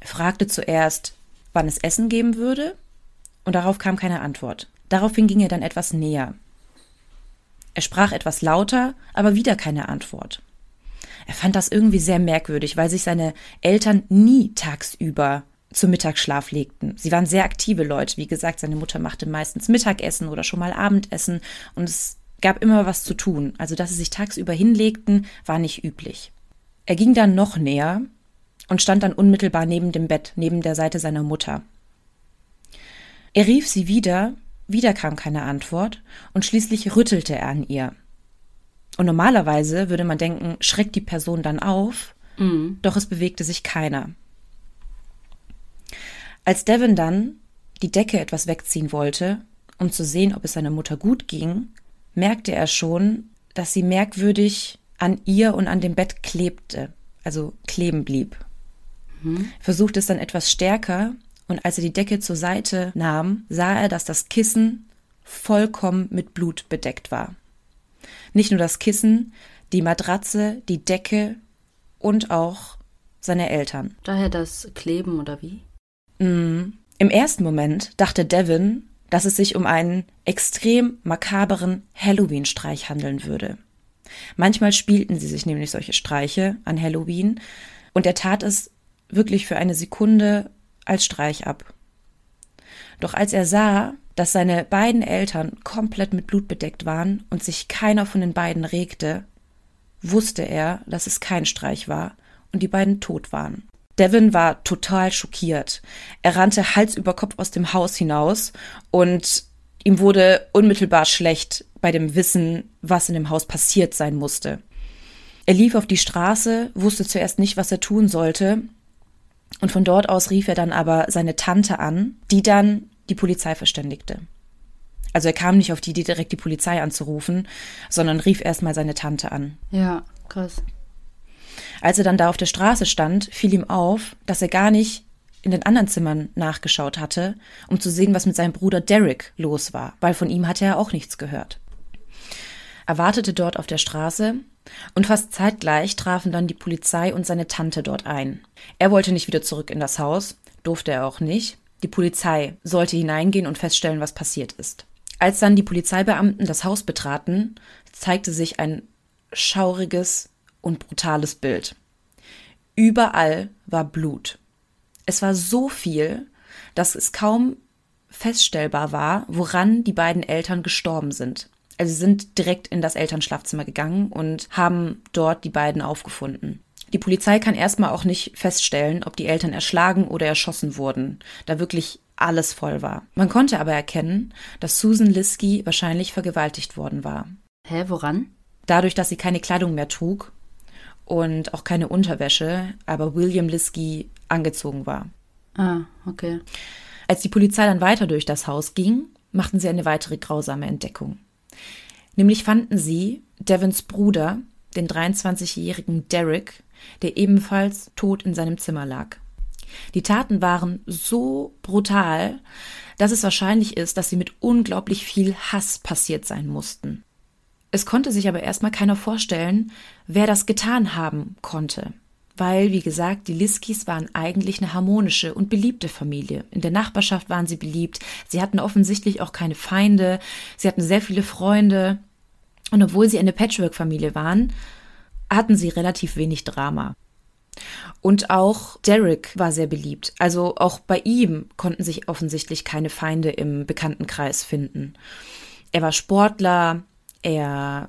Er fragte zuerst, wann es Essen geben würde, und darauf kam keine Antwort. Daraufhin ging er dann etwas näher. Er sprach etwas lauter, aber wieder keine Antwort. Er fand das irgendwie sehr merkwürdig, weil sich seine Eltern nie tagsüber zum Mittagsschlaf legten. Sie waren sehr aktive Leute. Wie gesagt, seine Mutter machte meistens Mittagessen oder schon mal Abendessen und es gab immer was zu tun, also dass sie sich tagsüber hinlegten, war nicht üblich. Er ging dann noch näher und stand dann unmittelbar neben dem Bett, neben der Seite seiner Mutter. Er rief sie wieder, wieder kam keine Antwort, und schließlich rüttelte er an ihr. Und normalerweise würde man denken, schreckt die Person dann auf, mhm. doch es bewegte sich keiner. Als Devin dann die Decke etwas wegziehen wollte, um zu sehen, ob es seiner Mutter gut ging, merkte er schon, dass sie merkwürdig an ihr und an dem Bett klebte, also kleben blieb. Mhm. Versuchte es dann etwas stärker und als er die Decke zur Seite nahm, sah er, dass das Kissen vollkommen mit Blut bedeckt war. Nicht nur das Kissen, die Matratze, die Decke und auch seine Eltern. Daher das Kleben oder wie? Mm. Im ersten Moment dachte Devin, dass es sich um einen extrem makaberen Halloween-Streich handeln würde. Manchmal spielten sie sich nämlich solche Streiche an Halloween und er tat es wirklich für eine Sekunde als Streich ab. Doch als er sah, dass seine beiden Eltern komplett mit Blut bedeckt waren und sich keiner von den beiden regte, wusste er, dass es kein Streich war und die beiden tot waren. Devin war total schockiert. Er rannte Hals über Kopf aus dem Haus hinaus und ihm wurde unmittelbar schlecht bei dem Wissen, was in dem Haus passiert sein musste. Er lief auf die Straße, wusste zuerst nicht, was er tun sollte, und von dort aus rief er dann aber seine Tante an, die dann die Polizei verständigte. Also er kam nicht auf die Idee, direkt die Polizei anzurufen, sondern rief erstmal seine Tante an. Ja, krass. Als er dann da auf der Straße stand, fiel ihm auf, dass er gar nicht in den anderen Zimmern nachgeschaut hatte, um zu sehen, was mit seinem Bruder Derek los war, weil von ihm hatte er auch nichts gehört. Er wartete dort auf der Straße und fast zeitgleich trafen dann die Polizei und seine Tante dort ein. Er wollte nicht wieder zurück in das Haus, durfte er auch nicht. Die Polizei sollte hineingehen und feststellen, was passiert ist. Als dann die Polizeibeamten das Haus betraten, zeigte sich ein schauriges und brutales Bild. Überall war Blut. Es war so viel, dass es kaum feststellbar war, woran die beiden Eltern gestorben sind. Also sie sind direkt in das Elternschlafzimmer gegangen und haben dort die beiden aufgefunden. Die Polizei kann erstmal auch nicht feststellen, ob die Eltern erschlagen oder erschossen wurden, da wirklich alles voll war. Man konnte aber erkennen, dass Susan Liskey wahrscheinlich vergewaltigt worden war. Hä, woran? Dadurch, dass sie keine Kleidung mehr trug und auch keine Unterwäsche, aber William Liskey angezogen war. Ah, okay. Als die Polizei dann weiter durch das Haus ging, machten sie eine weitere grausame Entdeckung. Nämlich fanden sie Devons Bruder, den 23-jährigen Derek, der ebenfalls tot in seinem Zimmer lag. Die Taten waren so brutal, dass es wahrscheinlich ist, dass sie mit unglaublich viel Hass passiert sein mussten. Es konnte sich aber erstmal keiner vorstellen, wer das getan haben konnte. Weil, wie gesagt, die Liskis waren eigentlich eine harmonische und beliebte Familie. In der Nachbarschaft waren sie beliebt. Sie hatten offensichtlich auch keine Feinde. Sie hatten sehr viele Freunde. Und obwohl sie eine Patchwork-Familie waren, hatten sie relativ wenig Drama. Und auch Derek war sehr beliebt. Also auch bei ihm konnten sich offensichtlich keine Feinde im Bekanntenkreis finden. Er war Sportler, er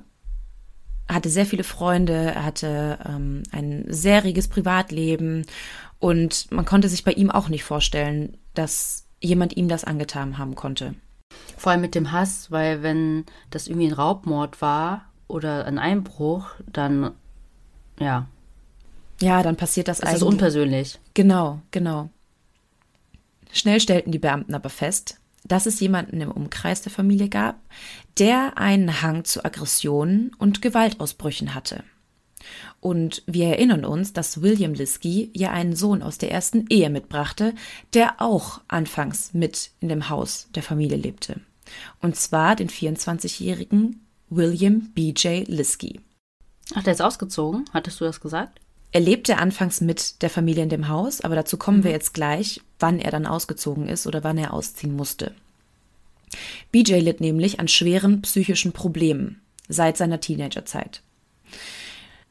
hatte sehr viele Freunde, er hatte ähm, ein sehr reges Privatleben und man konnte sich bei ihm auch nicht vorstellen, dass jemand ihm das angetan haben konnte. Vor allem mit dem Hass, weil wenn das irgendwie ein Raubmord war oder ein Einbruch, dann ja. Ja, dann passiert das, das eigentlich. Das ist unpersönlich. Genau, genau. Schnell stellten die Beamten aber fest, dass es jemanden im Umkreis der Familie gab, der einen Hang zu Aggressionen und Gewaltausbrüchen hatte. Und wir erinnern uns, dass William Liskey ja einen Sohn aus der ersten Ehe mitbrachte, der auch anfangs mit in dem Haus der Familie lebte. Und zwar den 24-jährigen William B.J. Liskey. Ach, der ist ausgezogen? Hattest du das gesagt? Er lebte anfangs mit der Familie in dem Haus, aber dazu kommen mhm. wir jetzt gleich, wann er dann ausgezogen ist oder wann er ausziehen musste. BJ litt nämlich an schweren psychischen Problemen seit seiner Teenagerzeit.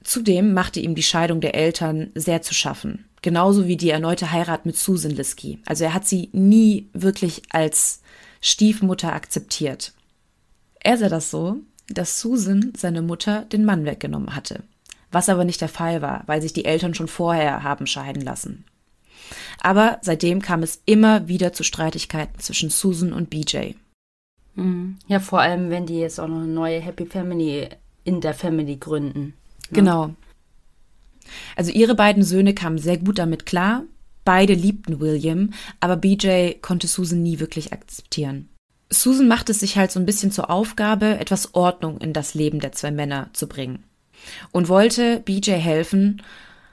Zudem machte ihm die Scheidung der Eltern sehr zu schaffen, genauso wie die erneute Heirat mit Susan Liskey. Also er hat sie nie wirklich als Stiefmutter akzeptiert. Er sah das so, dass Susan seine Mutter den Mann weggenommen hatte, was aber nicht der Fall war, weil sich die Eltern schon vorher haben scheiden lassen. Aber seitdem kam es immer wieder zu Streitigkeiten zwischen Susan und BJ. Mhm. Ja, vor allem, wenn die jetzt auch noch eine neue Happy Family in der Family gründen. Ne? Genau. Also ihre beiden Söhne kamen sehr gut damit klar. Beide liebten William, aber BJ konnte Susan nie wirklich akzeptieren. Susan macht es sich halt so ein bisschen zur Aufgabe, etwas Ordnung in das Leben der zwei Männer zu bringen. Und wollte BJ helfen,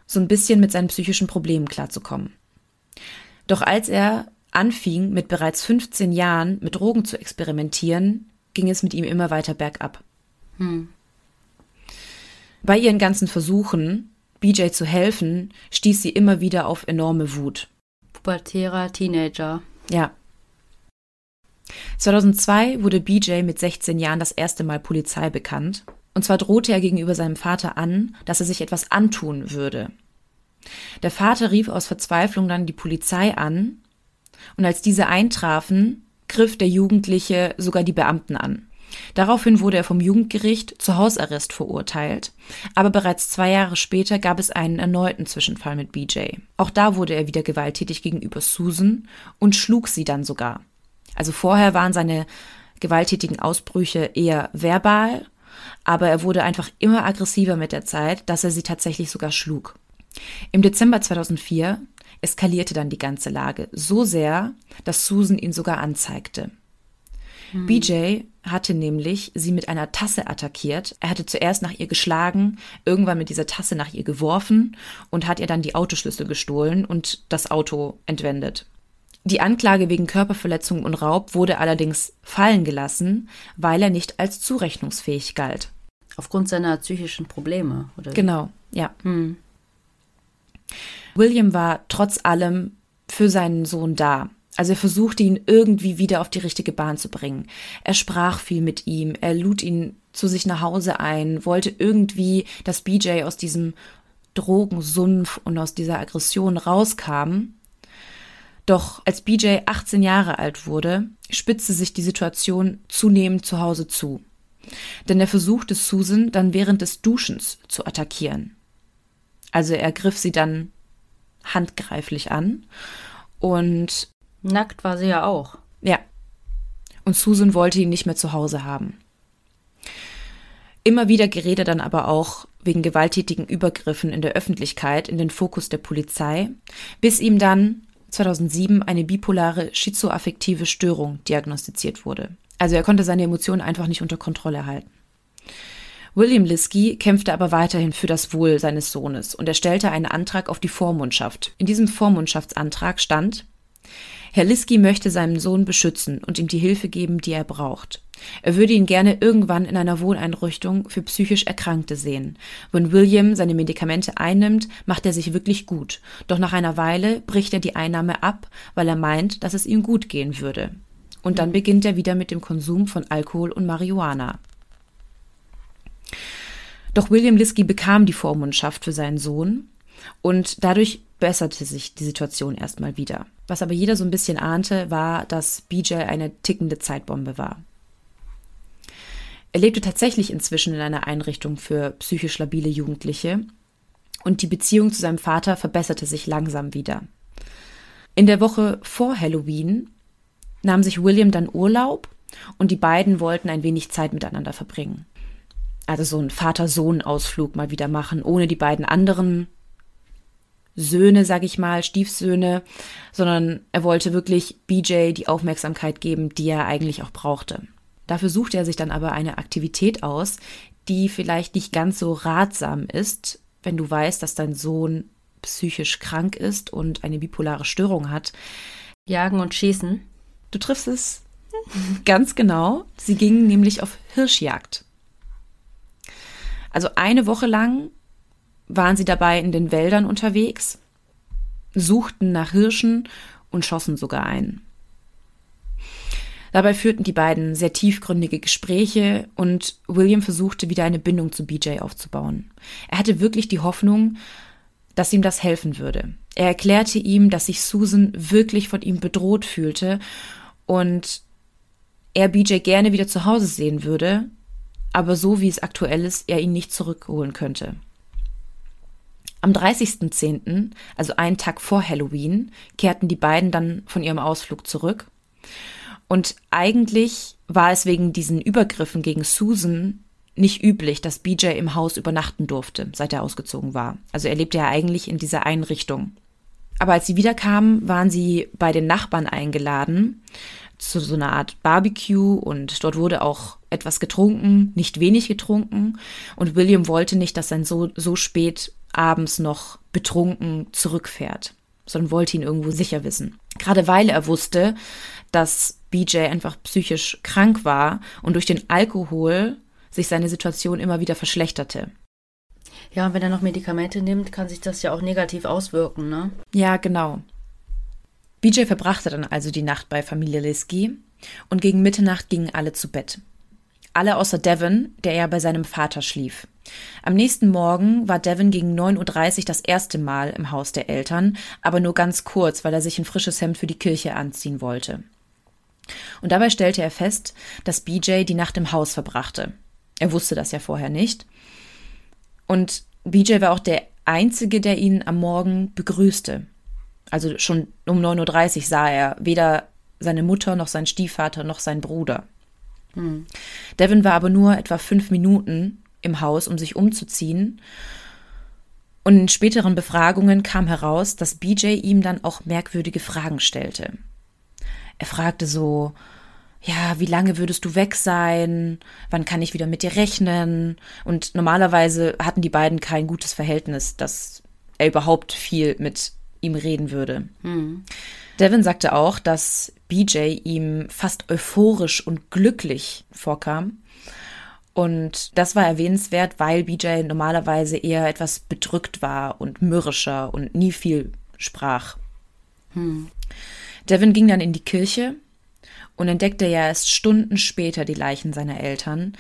so ein bisschen mit seinen psychischen Problemen klarzukommen. Doch als er anfing, mit bereits 15 Jahren mit Drogen zu experimentieren, ging es mit ihm immer weiter bergab. Hm. Bei ihren ganzen Versuchen BJ zu helfen, stieß sie immer wieder auf enorme Wut. Pubertärer Teenager. Ja. 2002 wurde BJ mit 16 Jahren das erste Mal Polizei bekannt. Und zwar drohte er gegenüber seinem Vater an, dass er sich etwas antun würde. Der Vater rief aus Verzweiflung dann die Polizei an, und als diese eintrafen, griff der Jugendliche sogar die Beamten an. Daraufhin wurde er vom Jugendgericht zu Hausarrest verurteilt, aber bereits zwei Jahre später gab es einen erneuten Zwischenfall mit BJ. Auch da wurde er wieder gewalttätig gegenüber Susan und schlug sie dann sogar. Also vorher waren seine gewalttätigen Ausbrüche eher verbal, aber er wurde einfach immer aggressiver mit der Zeit, dass er sie tatsächlich sogar schlug. Im Dezember 2004 eskalierte dann die ganze Lage so sehr, dass Susan ihn sogar anzeigte. Hm. BJ hatte nämlich sie mit einer Tasse attackiert. Er hatte zuerst nach ihr geschlagen, irgendwann mit dieser Tasse nach ihr geworfen und hat ihr dann die Autoschlüssel gestohlen und das Auto entwendet. Die Anklage wegen Körperverletzung und Raub wurde allerdings fallen gelassen, weil er nicht als zurechnungsfähig galt. Aufgrund seiner psychischen Probleme, oder? Genau, ja. Hm. William war trotz allem für seinen Sohn da. Also er versuchte ihn irgendwie wieder auf die richtige Bahn zu bringen. Er sprach viel mit ihm, er lud ihn zu sich nach Hause ein, wollte irgendwie, dass BJ aus diesem Drogensumpf und aus dieser Aggression rauskam. Doch als BJ 18 Jahre alt wurde, spitzte sich die Situation zunehmend zu Hause zu. Denn er versuchte Susan dann während des Duschens zu attackieren. Also er griff sie dann handgreiflich an. Und nackt war sie ja auch. Ja. Und Susan wollte ihn nicht mehr zu Hause haben. Immer wieder gerät er dann aber auch wegen gewalttätigen Übergriffen in der Öffentlichkeit in den Fokus der Polizei, bis ihm dann 2007 eine bipolare schizoaffektive Störung diagnostiziert wurde. Also er konnte seine Emotionen einfach nicht unter Kontrolle halten. William Liskey kämpfte aber weiterhin für das Wohl seines Sohnes und er stellte einen Antrag auf die Vormundschaft. In diesem Vormundschaftsantrag stand, Herr Liskey möchte seinen Sohn beschützen und ihm die Hilfe geben, die er braucht. Er würde ihn gerne irgendwann in einer Wohneinrichtung für psychisch Erkrankte sehen. Wenn William seine Medikamente einnimmt, macht er sich wirklich gut. Doch nach einer Weile bricht er die Einnahme ab, weil er meint, dass es ihm gut gehen würde. Und dann beginnt er wieder mit dem Konsum von Alkohol und Marihuana. Doch William Liskey bekam die Vormundschaft für seinen Sohn und dadurch besserte sich die Situation erstmal wieder. Was aber jeder so ein bisschen ahnte, war, dass BJ eine tickende Zeitbombe war. Er lebte tatsächlich inzwischen in einer Einrichtung für psychisch labile Jugendliche und die Beziehung zu seinem Vater verbesserte sich langsam wieder. In der Woche vor Halloween nahm sich William dann Urlaub und die beiden wollten ein wenig Zeit miteinander verbringen also so einen Vater-Sohn-Ausflug mal wieder machen, ohne die beiden anderen Söhne, sag ich mal, Stiefsöhne, sondern er wollte wirklich BJ die Aufmerksamkeit geben, die er eigentlich auch brauchte. Dafür suchte er sich dann aber eine Aktivität aus, die vielleicht nicht ganz so ratsam ist, wenn du weißt, dass dein Sohn psychisch krank ist und eine bipolare Störung hat. Jagen und schießen. Du triffst es ganz genau. Sie gingen nämlich auf Hirschjagd. Also eine Woche lang waren sie dabei in den Wäldern unterwegs, suchten nach Hirschen und schossen sogar ein. Dabei führten die beiden sehr tiefgründige Gespräche und William versuchte wieder eine Bindung zu BJ aufzubauen. Er hatte wirklich die Hoffnung, dass ihm das helfen würde. Er erklärte ihm, dass sich Susan wirklich von ihm bedroht fühlte und er BJ gerne wieder zu Hause sehen würde, aber so wie es aktuell ist, er ihn nicht zurückholen könnte. Am 30.10., also einen Tag vor Halloween, kehrten die beiden dann von ihrem Ausflug zurück. Und eigentlich war es wegen diesen Übergriffen gegen Susan nicht üblich, dass BJ im Haus übernachten durfte, seit er ausgezogen war. Also er lebte ja eigentlich in dieser Einrichtung. Aber als sie wiederkamen, waren sie bei den Nachbarn eingeladen zu so einer Art Barbecue und dort wurde auch etwas getrunken, nicht wenig getrunken und William wollte nicht, dass sein Sohn so spät abends noch betrunken zurückfährt, sondern wollte ihn irgendwo sicher wissen. Gerade weil er wusste, dass BJ einfach psychisch krank war und durch den Alkohol sich seine Situation immer wieder verschlechterte. Ja, und wenn er noch Medikamente nimmt, kann sich das ja auch negativ auswirken, ne? Ja, genau. BJ verbrachte dann also die Nacht bei Familie Liski und gegen Mitternacht gingen alle zu Bett. Alle außer Devon, der ja bei seinem Vater schlief. Am nächsten Morgen war Devon gegen 9.30 Uhr das erste Mal im Haus der Eltern, aber nur ganz kurz, weil er sich ein frisches Hemd für die Kirche anziehen wollte. Und dabei stellte er fest, dass BJ die Nacht im Haus verbrachte. Er wusste das ja vorher nicht. Und BJ war auch der Einzige, der ihn am Morgen begrüßte. Also schon um 9.30 Uhr sah er weder seine Mutter noch seinen Stiefvater noch seinen Bruder. Hm. Devin war aber nur etwa fünf Minuten im Haus, um sich umzuziehen. Und in späteren Befragungen kam heraus, dass BJ ihm dann auch merkwürdige Fragen stellte. Er fragte so, ja, wie lange würdest du weg sein? Wann kann ich wieder mit dir rechnen? Und normalerweise hatten die beiden kein gutes Verhältnis, dass er überhaupt viel mit ihm reden würde. Hm. Devin sagte auch, dass BJ ihm fast euphorisch und glücklich vorkam. Und das war erwähnenswert, weil BJ normalerweise eher etwas bedrückt war und mürrischer und nie viel sprach. Hm. Devin ging dann in die Kirche und entdeckte ja erst Stunden später die Leichen seiner Eltern,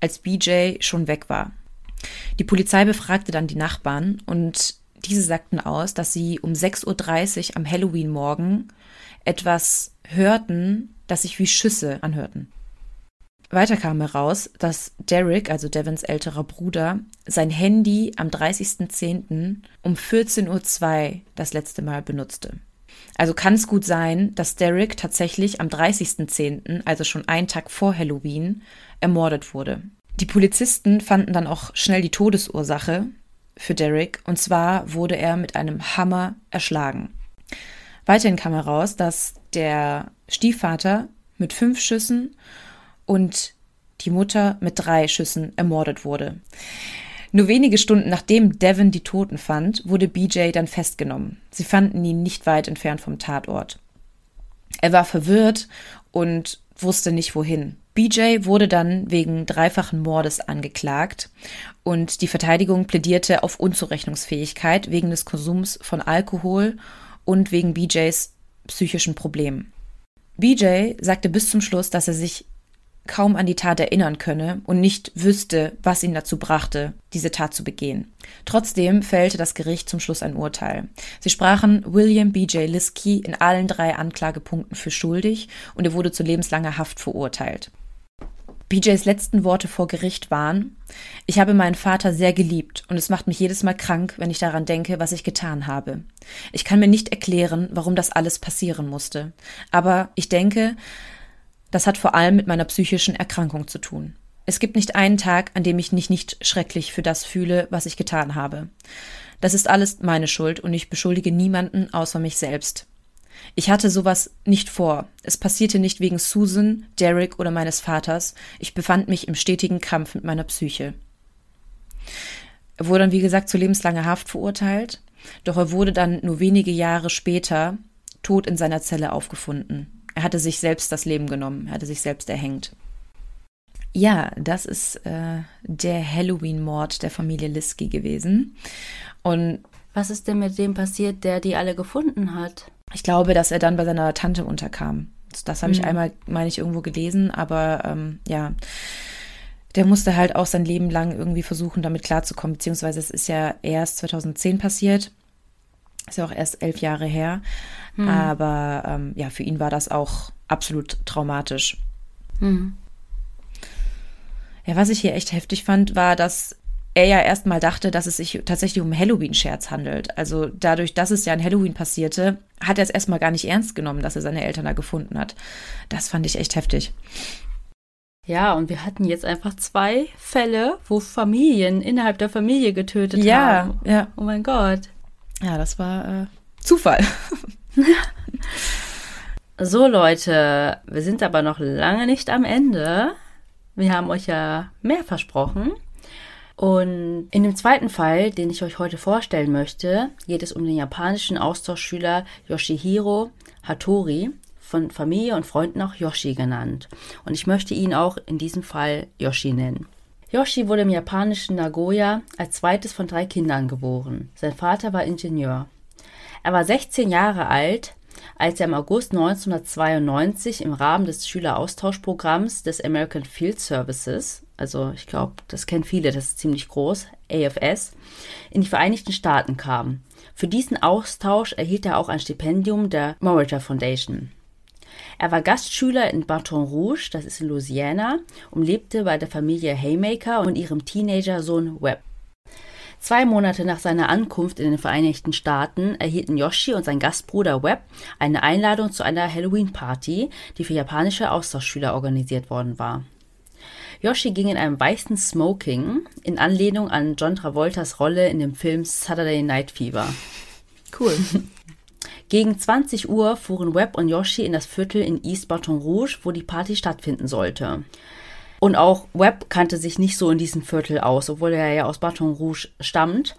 als BJ schon weg war. Die Polizei befragte dann die Nachbarn und diese sagten aus, dass sie um 6.30 Uhr am Halloween-Morgen etwas hörten, das sich wie Schüsse anhörten. Weiter kam heraus, dass Derek, also Devons älterer Bruder, sein Handy am 30.10. um 14.02 Uhr das letzte Mal benutzte. Also kann es gut sein, dass Derek tatsächlich am 30.10., also schon einen Tag vor Halloween, ermordet wurde. Die Polizisten fanden dann auch schnell die Todesursache für Derek, und zwar wurde er mit einem Hammer erschlagen. Weiterhin kam heraus, dass der Stiefvater mit fünf Schüssen und die Mutter mit drei Schüssen ermordet wurde. Nur wenige Stunden nachdem Devon die Toten fand, wurde BJ dann festgenommen. Sie fanden ihn nicht weit entfernt vom Tatort. Er war verwirrt und wusste nicht wohin. BJ wurde dann wegen dreifachen Mordes angeklagt und die Verteidigung plädierte auf Unzurechnungsfähigkeit wegen des Konsums von Alkohol und wegen BJs psychischen Problemen. BJ sagte bis zum Schluss, dass er sich kaum an die Tat erinnern könne und nicht wüsste, was ihn dazu brachte, diese Tat zu begehen. Trotzdem fällte das Gericht zum Schluss ein Urteil. Sie sprachen William B.J. Liskey in allen drei Anklagepunkten für schuldig und er wurde zu lebenslanger Haft verurteilt. BJs letzten Worte vor Gericht waren, ich habe meinen Vater sehr geliebt und es macht mich jedes Mal krank, wenn ich daran denke, was ich getan habe. Ich kann mir nicht erklären, warum das alles passieren musste. Aber ich denke, das hat vor allem mit meiner psychischen Erkrankung zu tun. Es gibt nicht einen Tag, an dem ich mich nicht schrecklich für das fühle, was ich getan habe. Das ist alles meine Schuld und ich beschuldige niemanden außer mich selbst. Ich hatte sowas nicht vor. Es passierte nicht wegen Susan, Derek oder meines Vaters. Ich befand mich im stetigen Kampf mit meiner Psyche. Er wurde dann, wie gesagt, zu lebenslanger Haft verurteilt, doch er wurde dann nur wenige Jahre später tot in seiner Zelle aufgefunden. Er hatte sich selbst das Leben genommen, er hatte sich selbst erhängt. Ja, das ist äh, der Halloween-Mord der Familie Liski gewesen. Und was ist denn mit dem passiert, der die alle gefunden hat? Ich glaube, dass er dann bei seiner Tante unterkam. Das habe ich mhm. einmal, meine ich, irgendwo gelesen, aber ähm, ja, der musste halt auch sein Leben lang irgendwie versuchen, damit klarzukommen, beziehungsweise es ist ja erst 2010 passiert. Ist ja auch erst elf Jahre her. Hm. Aber ähm, ja, für ihn war das auch absolut traumatisch. Hm. Ja, was ich hier echt heftig fand, war, dass er ja erstmal dachte, dass es sich tatsächlich um Halloween-Scherz handelt. Also dadurch, dass es ja an Halloween passierte, hat er es erstmal gar nicht ernst genommen, dass er seine Eltern da gefunden hat. Das fand ich echt heftig. Ja, und wir hatten jetzt einfach zwei Fälle, wo Familien innerhalb der Familie getötet ja, haben. Ja, ja. Oh mein Gott. Ja, das war äh, Zufall. so, Leute, wir sind aber noch lange nicht am Ende. Wir haben euch ja mehr versprochen. Und in dem zweiten Fall, den ich euch heute vorstellen möchte, geht es um den japanischen Austauschschüler Yoshihiro Hattori, von Familie und Freunden auch Yoshi genannt. Und ich möchte ihn auch in diesem Fall Yoshi nennen. Yoshi wurde im japanischen Nagoya als zweites von drei Kindern geboren. Sein Vater war Ingenieur. Er war 16 Jahre alt, als er im August 1992 im Rahmen des Schüleraustauschprogramms des American Field Services, also ich glaube, das kennen viele, das ist ziemlich groß, AFS, in die Vereinigten Staaten kam. Für diesen Austausch erhielt er auch ein Stipendium der Morita Foundation. Er war Gastschüler in Baton Rouge, das ist in Louisiana, und lebte bei der Familie Haymaker und ihrem Teenager-Sohn Webb. Zwei Monate nach seiner Ankunft in den Vereinigten Staaten erhielten Yoshi und sein Gastbruder Webb eine Einladung zu einer Halloween-Party, die für japanische Austauschschüler organisiert worden war. Yoshi ging in einem weißen Smoking in Anlehnung an John Travoltas Rolle in dem Film Saturday Night Fever. Cool. Gegen 20 Uhr fuhren Webb und Yoshi in das Viertel in East Baton Rouge, wo die Party stattfinden sollte. Und auch Webb kannte sich nicht so in diesem Viertel aus, obwohl er ja aus Baton Rouge stammt.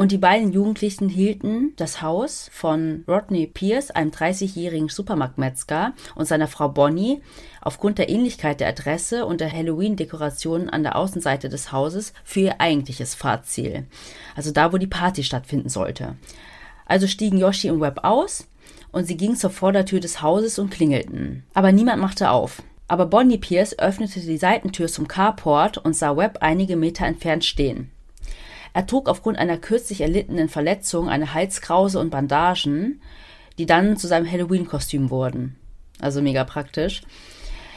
Und die beiden Jugendlichen hielten das Haus von Rodney Pierce, einem 30-jährigen Supermarktmetzger, und seiner Frau Bonnie aufgrund der Ähnlichkeit der Adresse und der Halloween-Dekorationen an der Außenseite des Hauses für ihr eigentliches Fahrziel. Also da, wo die Party stattfinden sollte. Also stiegen Yoshi und Webb aus und sie gingen zur Vordertür des Hauses und klingelten. Aber niemand machte auf. Aber Bonnie Pierce öffnete die Seitentür zum Carport und sah Webb einige Meter entfernt stehen. Er trug aufgrund einer kürzlich erlittenen Verletzung eine Halskrause und Bandagen, die dann zu seinem Halloween-Kostüm wurden. Also mega praktisch.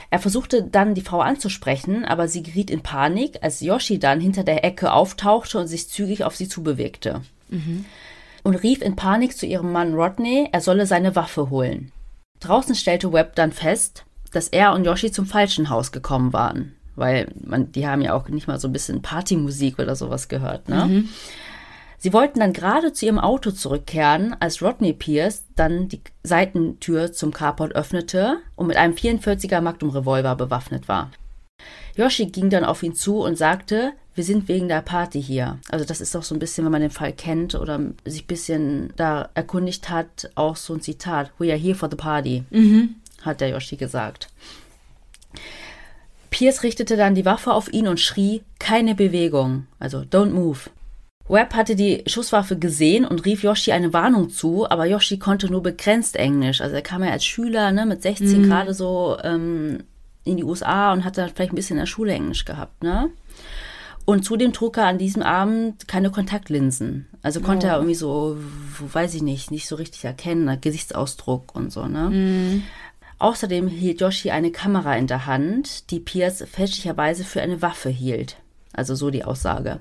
Er versuchte dann die Frau anzusprechen, aber sie geriet in Panik, als Yoshi dann hinter der Ecke auftauchte und sich zügig auf sie zubewegte. Mhm und rief in Panik zu ihrem Mann Rodney, er solle seine Waffe holen. Draußen stellte Webb dann fest, dass er und Yoshi zum falschen Haus gekommen waren, weil man, die haben ja auch nicht mal so ein bisschen Partymusik oder sowas gehört, ne? Mhm. Sie wollten dann gerade zu ihrem Auto zurückkehren, als Rodney Pierce dann die Seitentür zum Carport öffnete und mit einem 44er Magnum Revolver bewaffnet war. Yoshi ging dann auf ihn zu und sagte, wir sind wegen der Party hier. Also das ist doch so ein bisschen, wenn man den Fall kennt oder sich ein bisschen da erkundigt hat, auch so ein Zitat. We are here for the party, mhm. hat der Yoshi gesagt. Pierce richtete dann die Waffe auf ihn und schrie, keine Bewegung, also don't move. Webb hatte die Schusswaffe gesehen und rief Yoshi eine Warnung zu, aber Yoshi konnte nur begrenzt Englisch. Also er kam ja als Schüler ne, mit 16 mhm. gerade so ähm, in die USA und hat dann vielleicht ein bisschen in der Schule Englisch gehabt. Ne? Und zudem trug er an diesem Abend keine Kontaktlinsen. Also konnte oh. er irgendwie so, weiß ich nicht, nicht so richtig erkennen, Gesichtsausdruck und so, ne? Mm. Außerdem hielt Yoshi eine Kamera in der Hand, die Pierce fälschlicherweise für eine Waffe hielt. Also so die Aussage.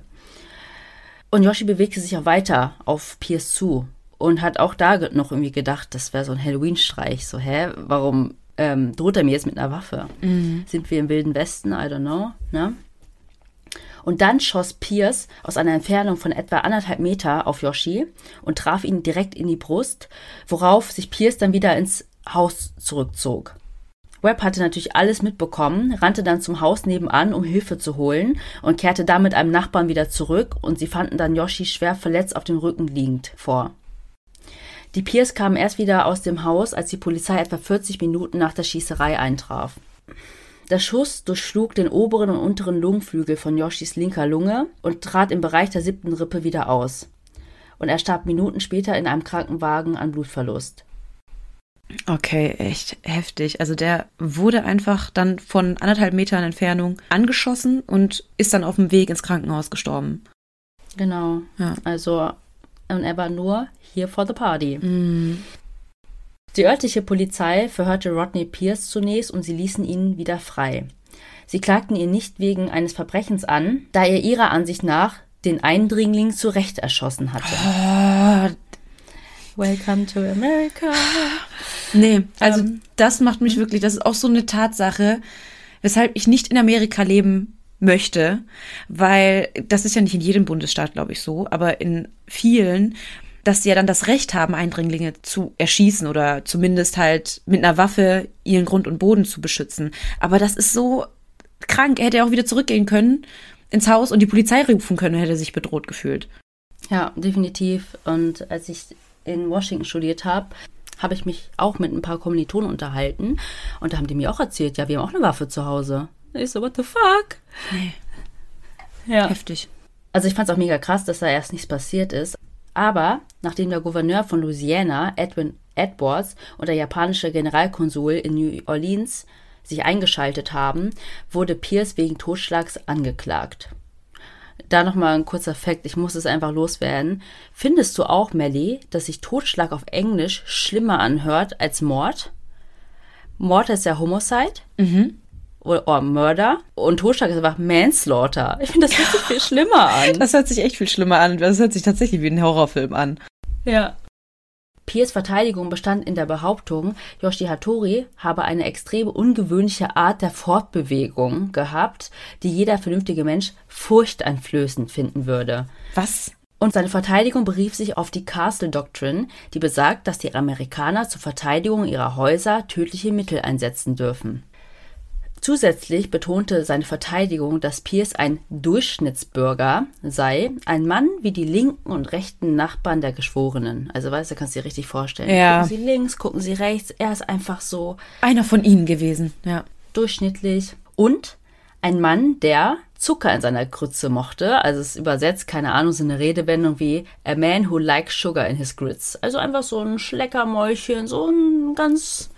Und Yoshi bewegte sich auch weiter auf Pierce zu und hat auch da noch irgendwie gedacht, das wäre so ein Halloween-Streich. So, hä, warum ähm, droht er mir jetzt mit einer Waffe? Mm. Sind wir im Wilden Westen? I don't know, ne? Und dann schoss Pierce aus einer Entfernung von etwa anderthalb Meter auf Yoshi und traf ihn direkt in die Brust, worauf sich Pierce dann wieder ins Haus zurückzog. Webb hatte natürlich alles mitbekommen, rannte dann zum Haus nebenan, um Hilfe zu holen und kehrte dann mit einem Nachbarn wieder zurück und sie fanden dann Yoshi schwer verletzt auf dem Rücken liegend vor. Die Pierce kamen erst wieder aus dem Haus, als die Polizei etwa 40 Minuten nach der Schießerei eintraf. Der Schuss durchschlug den oberen und unteren Lungenflügel von Yoshis linker Lunge und trat im Bereich der siebten Rippe wieder aus. Und er starb Minuten später in einem Krankenwagen an Blutverlust. Okay, echt heftig. Also der wurde einfach dann von anderthalb Metern Entfernung angeschossen und ist dann auf dem Weg ins Krankenhaus gestorben. Genau. Ja. Also, und er war nur hier for the party. Mm. Die örtliche Polizei verhörte Rodney Pierce zunächst und sie ließen ihn wieder frei. Sie klagten ihn nicht wegen eines Verbrechens an, da er ihrer Ansicht nach den Eindringling zu Recht erschossen hatte. Oh. Welcome to America. Nee, also ähm. das macht mich wirklich, das ist auch so eine Tatsache, weshalb ich nicht in Amerika leben möchte, weil das ist ja nicht in jedem Bundesstaat, glaube ich, so, aber in vielen dass sie ja dann das Recht haben, Eindringlinge zu erschießen oder zumindest halt mit einer Waffe ihren Grund und Boden zu beschützen. Aber das ist so krank. Er hätte auch wieder zurückgehen können ins Haus und die Polizei rufen können, hätte sich bedroht gefühlt. Ja, definitiv. Und als ich in Washington studiert habe, habe ich mich auch mit ein paar Kommilitonen unterhalten und da haben die mir auch erzählt, ja, wir haben auch eine Waffe zu Hause. Ich so, what the fuck? Nee. Ja. Heftig. Also ich fand es auch mega krass, dass da erst nichts passiert ist. Aber nachdem der Gouverneur von Louisiana, Edwin Edwards, und der japanische Generalkonsul in New Orleans sich eingeschaltet haben, wurde Pierce wegen Totschlags angeklagt. Da nochmal ein kurzer Fakt, ich muss es einfach loswerden. Findest du auch, Melly, dass sich Totschlag auf Englisch schlimmer anhört als Mord? Mord ist ja Homicide. Mhm. Oder, oder Murder. Und Totschlag ist einfach Manslaughter. Ich finde, das hört sich viel schlimmer an. Das hört sich echt viel schlimmer an. Das hört sich tatsächlich wie ein Horrorfilm an. Ja. Piers Verteidigung bestand in der Behauptung, Yoshi Hattori habe eine extrem ungewöhnliche Art der Fortbewegung gehabt, die jeder vernünftige Mensch furchteinflößend finden würde. Was? Und seine Verteidigung berief sich auf die Castle Doctrine, die besagt, dass die Amerikaner zur Verteidigung ihrer Häuser tödliche Mittel einsetzen dürfen. Zusätzlich betonte seine Verteidigung, dass Pierce ein Durchschnittsbürger sei, ein Mann wie die linken und rechten Nachbarn der Geschworenen. Also weißt du, kannst du dir richtig vorstellen. Ja. Gucken sie links, gucken sie rechts. Er ist einfach so Einer von ihnen gewesen, ja. durchschnittlich. Und ein Mann, der Zucker in seiner Grütze mochte. Also es übersetzt, keine Ahnung, so eine Redewendung wie a man who likes sugar in his grits. Also einfach so ein Schleckermäulchen, so ein ganz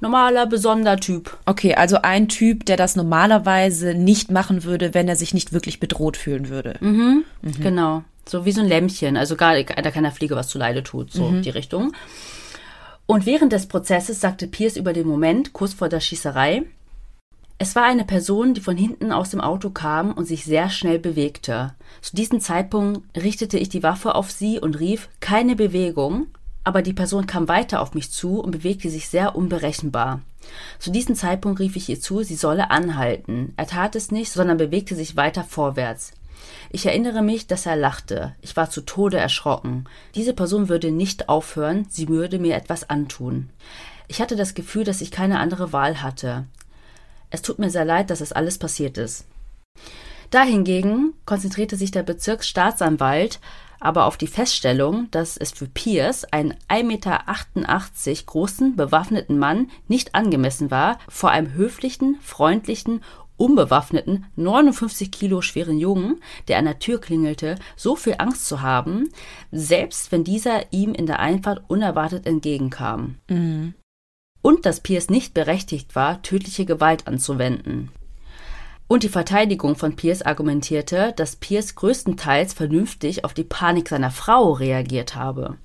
normaler, besonderer Typ. Okay, also ein Typ, der das normalerweise nicht machen würde, wenn er sich nicht wirklich bedroht fühlen würde. Genau. So wie so ein Lämmchen, also gar einer keiner Fliege was zuleide tut, so die Richtung. Und während des Prozesses sagte Pierce über den Moment, kurz vor der Schießerei, es war eine Person, die von hinten aus dem Auto kam und sich sehr schnell bewegte. Zu diesem Zeitpunkt richtete ich die Waffe auf sie und rief, keine Bewegung, aber die Person kam weiter auf mich zu und bewegte sich sehr unberechenbar. Zu diesem Zeitpunkt rief ich ihr zu, sie solle anhalten. Er tat es nicht, sondern bewegte sich weiter vorwärts. Ich erinnere mich, dass er lachte. Ich war zu Tode erschrocken. Diese Person würde nicht aufhören, sie würde mir etwas antun. Ich hatte das Gefühl, dass ich keine andere Wahl hatte. Es tut mir sehr leid, dass es alles passiert ist. Dahingegen konzentrierte sich der Bezirksstaatsanwalt aber auf die Feststellung, dass es für Pierce, einen 1,88 Meter großen, bewaffneten Mann, nicht angemessen war, vor einem höflichen, freundlichen, unbewaffneten, 59 Kilo schweren Jungen, der an der Tür klingelte, so viel Angst zu haben, selbst wenn dieser ihm in der Einfahrt unerwartet entgegenkam. Und dass Pierce nicht berechtigt war, tödliche Gewalt anzuwenden. Und die Verteidigung von Pierce argumentierte, dass Pierce größtenteils vernünftig auf die Panik seiner Frau reagiert habe.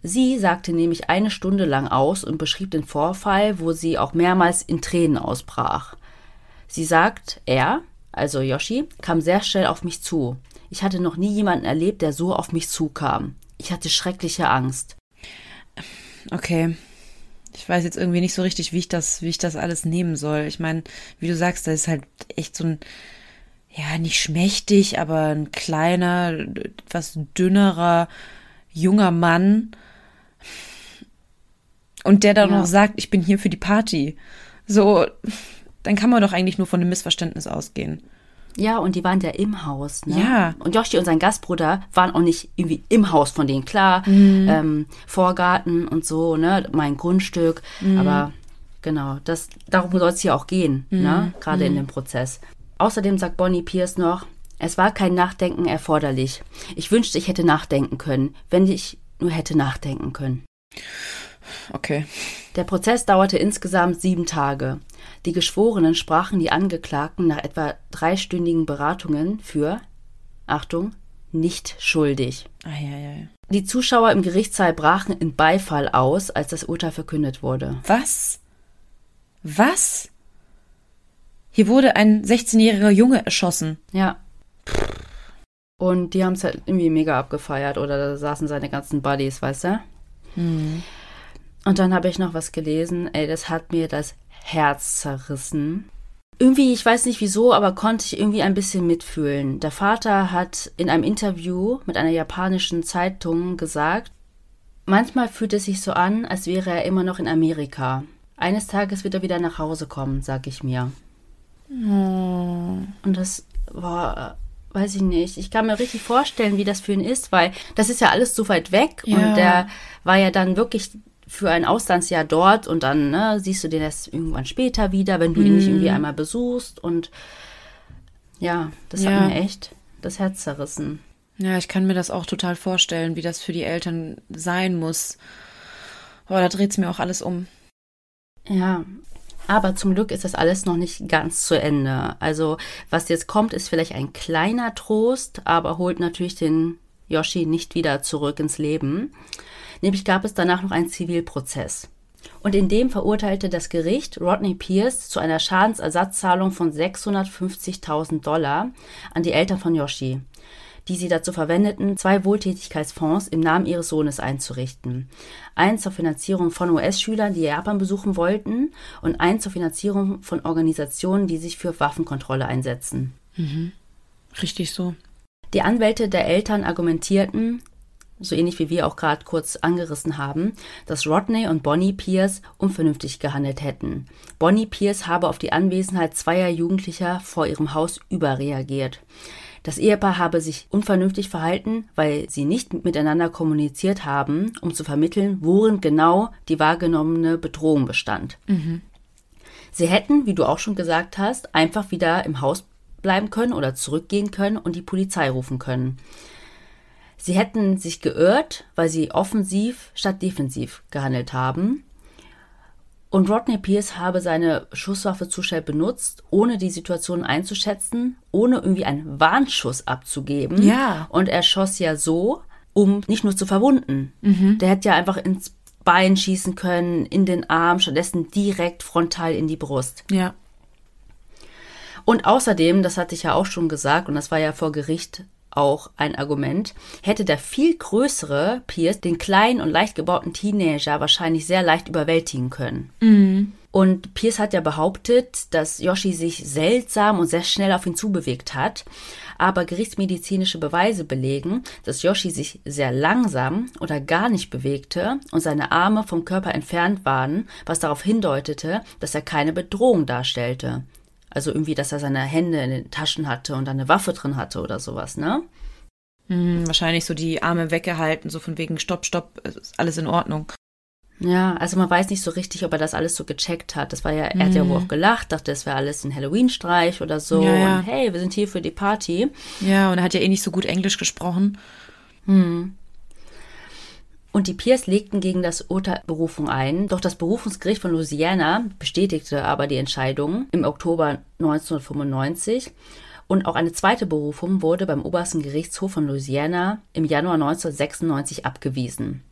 Sie sagte nämlich eine Stunde lang aus und beschrieb den Vorfall, wo sie auch mehrmals in Tränen ausbrach. Sie sagt, er, also Yoshi, kam sehr schnell auf mich zu. Ich hatte noch nie jemanden erlebt, der so auf mich zukam. Ich hatte schreckliche Angst. Okay. Ich weiß jetzt irgendwie nicht so richtig, wie ich das, wie ich das alles nehmen soll. Ich meine, wie du sagst, da ist halt echt so ein, ja, nicht schmächtig, aber ein kleiner, etwas dünnerer, junger Mann. Und der dann Ja. noch sagt, ich bin hier für die Party. So, dann kann man doch eigentlich nur von einem Missverständnis ausgehen. Ja, und die waren ja im Haus, ne? Ja. Und Yoshi und sein Gastbruder waren auch nicht irgendwie im Haus von denen. Klar, ähm, Vorgarten und so, ne? Mein Grundstück. Aber genau, das, darum soll es hier auch gehen, ne? Gerade in dem Prozess. Außerdem sagt Bonnie Pierce noch, es war kein Nachdenken erforderlich. Ich wünschte, ich hätte nachdenken können, wenn ich nur hätte nachdenken können. Okay. Der Prozess dauerte insgesamt sieben Tage. Die Geschworenen sprachen die Angeklagten nach etwa dreistündigen Beratungen für, Achtung, nicht schuldig. Eieiei. Die Zuschauer im Gerichtssaal brachen in Beifall aus, als das Urteil verkündet wurde. Was? Was? Hier wurde ein 16-jähriger Junge erschossen. Ja. Und die haben es halt irgendwie mega abgefeiert oder da saßen seine ganzen Buddies, weißt du? Und dann habe ich noch was gelesen, ey, das hat mir das Herz zerrissen. Irgendwie, ich weiß nicht wieso, aber konnte ich irgendwie ein bisschen mitfühlen. Der Vater hat in einem Interview mit einer japanischen Zeitung gesagt, manchmal fühlt es sich so an, als wäre er immer noch in Amerika. Eines Tages wird er wieder nach Hause kommen, sag ich mir. Und das war, weiß ich nicht. Ich kann mir richtig vorstellen, wie das für ihn ist, weil das ist ja alles so weit weg Ja. und der war ja dann wirklich für ein Auslandsjahr dort und dann ne, siehst du den erst irgendwann später wieder, wenn du ihn nicht irgendwie einmal besuchst und Ja, das Ja. hat mir echt das Herz zerrissen. Ja, ich kann mir das auch total vorstellen, wie das für die Eltern sein muss. Aber da dreht es mir auch alles um. Ja, aber zum Glück ist das alles noch nicht ganz zu Ende. Also, was jetzt kommt, ist vielleicht ein kleiner Trost, aber holt natürlich den Yoshi nicht wieder zurück ins Leben. Nämlich gab es danach noch einen Zivilprozess. Und in dem verurteilte das Gericht Rodney Pierce zu einer Schadensersatzzahlung von 650.000 Dollar an die Eltern von Yoshi, die sie dazu verwendeten, zwei Wohltätigkeitsfonds im Namen ihres Sohnes einzurichten. Einen zur Finanzierung von US-Schülern, die Japan besuchen wollten, und einen zur Finanzierung von Organisationen, die sich für Waffenkontrolle einsetzen. Richtig so. Die Anwälte der Eltern argumentierten, so ähnlich wie wir auch gerade kurz angerissen haben, dass Rodney und Bonnie Pierce unvernünftig gehandelt hätten. Bonnie Pierce habe auf die Anwesenheit zweier Jugendlicher vor ihrem Haus überreagiert. Das Ehepaar habe sich unvernünftig verhalten, weil sie nicht miteinander kommuniziert haben, um zu vermitteln, worin genau die wahrgenommene Bedrohung bestand. Sie hätten, wie du auch schon gesagt hast, einfach wieder im Haus bleiben können oder zurückgehen können und die Polizei rufen können. Sie hätten sich geirrt, weil sie offensiv statt defensiv gehandelt haben. Und Rodney Pierce habe seine Schusswaffe zu schnell benutzt, ohne die Situation einzuschätzen, ohne irgendwie einen Warnschuss abzugeben. Ja. Und er schoss ja so, um nicht nur zu verwunden. Der hätte ja einfach ins Bein schießen können, in den Arm, stattdessen direkt frontal in die Brust. Ja. Und außerdem, das hatte ich ja auch schon gesagt, und das war ja vor Gericht auch ein Argument, hätte der viel größere Pierce den kleinen und leicht gebauten Teenager wahrscheinlich sehr leicht überwältigen können. Und Pierce hat ja behauptet, dass Yoshi sich seltsam und sehr schnell auf ihn zubewegt hat. Aber gerichtsmedizinische Beweise belegen, dass Yoshi sich sehr langsam oder gar nicht bewegte und seine Arme vom Körper entfernt waren, was darauf hindeutete, dass er keine Bedrohung darstellte. Also irgendwie, dass er seine Hände in den Taschen hatte und eine Waffe drin hatte oder sowas, ne? Hm, wahrscheinlich so die Arme weggehalten, so von wegen Stopp, Stopp, ist alles in Ordnung. Ja, also man weiß nicht so richtig, ob er das alles so gecheckt hat. Das war ja, er hat ja wohl auch gelacht, dachte, es wäre alles ein Halloween-Streich oder so. Ja, ja. Und hey, wir sind hier für die Party. Ja, und er hat ja eh nicht so gut Englisch gesprochen. Und die Peers legten gegen das Urteil Berufung ein, doch das Berufungsgericht von Louisiana bestätigte aber die Entscheidung im Oktober 1995 und auch eine zweite Berufung wurde beim obersten Gerichtshof von Louisiana im Januar 1996 abgewiesen.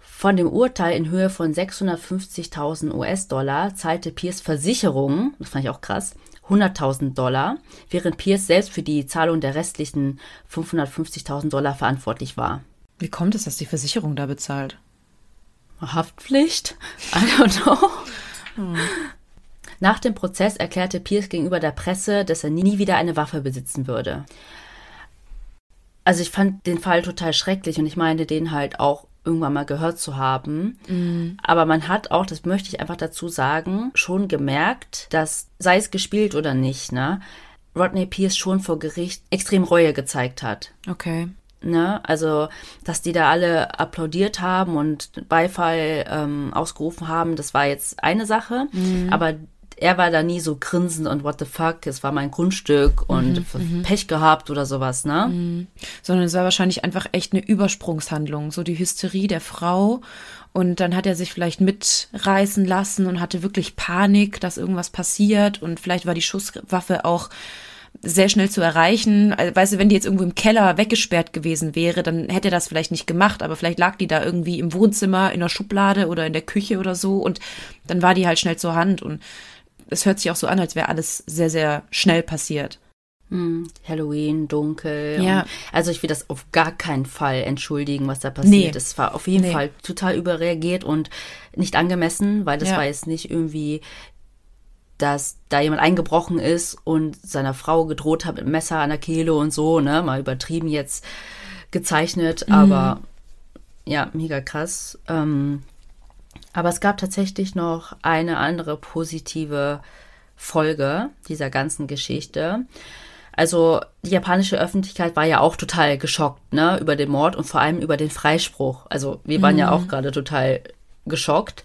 Von dem Urteil in Höhe von 650.000 US-Dollar zahlte Pierce Versicherungen, das fand ich auch krass, 100.000 Dollar, während Pierce selbst für die Zahlung der restlichen 550.000 Dollar verantwortlich war. Wie kommt es, dass die Versicherung da bezahlt? Haftpflicht? I don't know. Nach dem Prozess erklärte Pierce gegenüber der Presse, dass er nie wieder eine Waffe besitzen würde. Also ich fand den Fall total schrecklich und ich meine den halt auch irgendwann mal gehört zu haben. Aber man hat auch, das möchte ich einfach dazu sagen, schon gemerkt, dass, sei es gespielt oder nicht, ne, Rodney Pierce schon vor Gericht extrem Reue gezeigt hat. Okay. Ne? Also, dass die da alle applaudiert haben und Beifall ähm, ausgerufen haben, das war jetzt eine Sache. Aber er war da nie so grinsend und what the fuck, es war mein Grundstück und Pech gehabt oder sowas, ne? Sondern es war wahrscheinlich einfach echt eine Übersprungshandlung, so die Hysterie der Frau. Und dann hat er sich vielleicht mitreißen lassen und hatte wirklich Panik, dass irgendwas passiert. Und vielleicht war die Schusswaffe auch sehr schnell zu erreichen. Also, weißt du, wenn die jetzt irgendwo im Keller weggesperrt gewesen wäre, dann hätte er das vielleicht nicht gemacht, aber vielleicht lag die da irgendwie im Wohnzimmer, in der Schublade oder in der Küche oder so und dann war die halt schnell zur Hand und es hört sich auch so an, als wäre alles sehr, sehr schnell passiert. Hm, Halloween, dunkel. Ja. Also ich will das auf gar keinen Fall entschuldigen, was da passiert Nee. ist. Es war auf jeden Nee. Fall total überreagiert und nicht angemessen, weil das Ja. war jetzt nicht irgendwie, dass da jemand eingebrochen ist und seiner Frau gedroht hat mit Messer an der Kehle und so, ne? Mal übertrieben jetzt gezeichnet, aber ja, mega krass. Ähm, aber es gab tatsächlich noch eine andere positive Folge dieser ganzen Geschichte. Also die japanische Öffentlichkeit war ja auch total geschockt, ne, über den Mord und vor allem über den Freispruch. Also wir waren ja auch gerade total geschockt.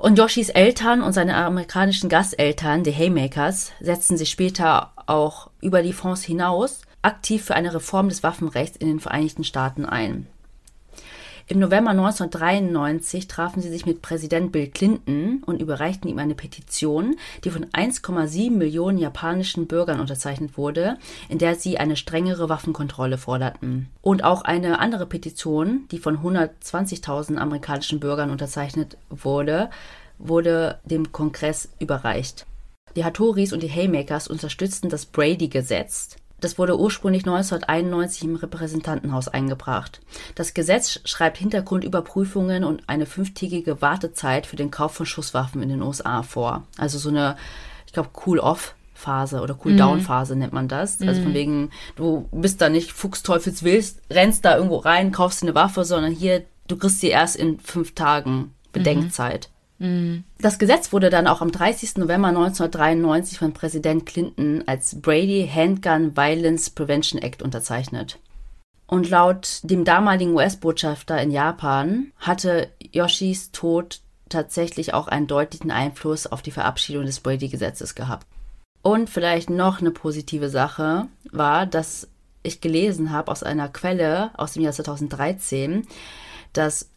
Und Yoshis Eltern und seine amerikanischen Gasteltern, die Haymakers, setzten sich später auch über die Fonds hinaus aktiv für eine Reform des Waffenrechts in den Vereinigten Staaten ein. Im November 1993 trafen sie sich mit Präsident Bill Clinton und überreichten ihm eine Petition, die von 1,7 Millionen japanischen Bürgern unterzeichnet wurde, in der sie eine strengere Waffenkontrolle forderten. Und auch eine andere Petition, die von 120.000 amerikanischen Bürgern unterzeichnet wurde, wurde dem Kongress überreicht. Die Hattoris und die Haymakers unterstützten das Brady-Gesetz, das wurde ursprünglich 1991 im Repräsentantenhaus eingebracht. Das Gesetz schreibt Hintergrundüberprüfungen und eine fünftägige Wartezeit für den Kauf von Schusswaffen in den USA vor. Also so eine, ich glaube, Cool-Off. Phase oder Cool-Down-Phase nennt man das. Also von mhm. wegen, du bist da nicht fuchsteufelswild, rennst da irgendwo rein, kaufst eine Waffe, sondern hier, du kriegst sie erst in fünf Tagen Bedenkzeit. Mhm. Das Gesetz wurde dann auch am 30. November 1993 von Präsident Clinton als Brady Handgun Violence Prevention Act unterzeichnet. Und laut dem damaligen US-Botschafter in Japan hatte Yoshis Tod tatsächlich auch einen deutlichen Einfluss auf die Verabschiedung des Brady-Gesetzes gehabt. Und vielleicht noch eine positive Sache war, dass ich gelesen habe aus einer Quelle aus dem Jahr 2013, dass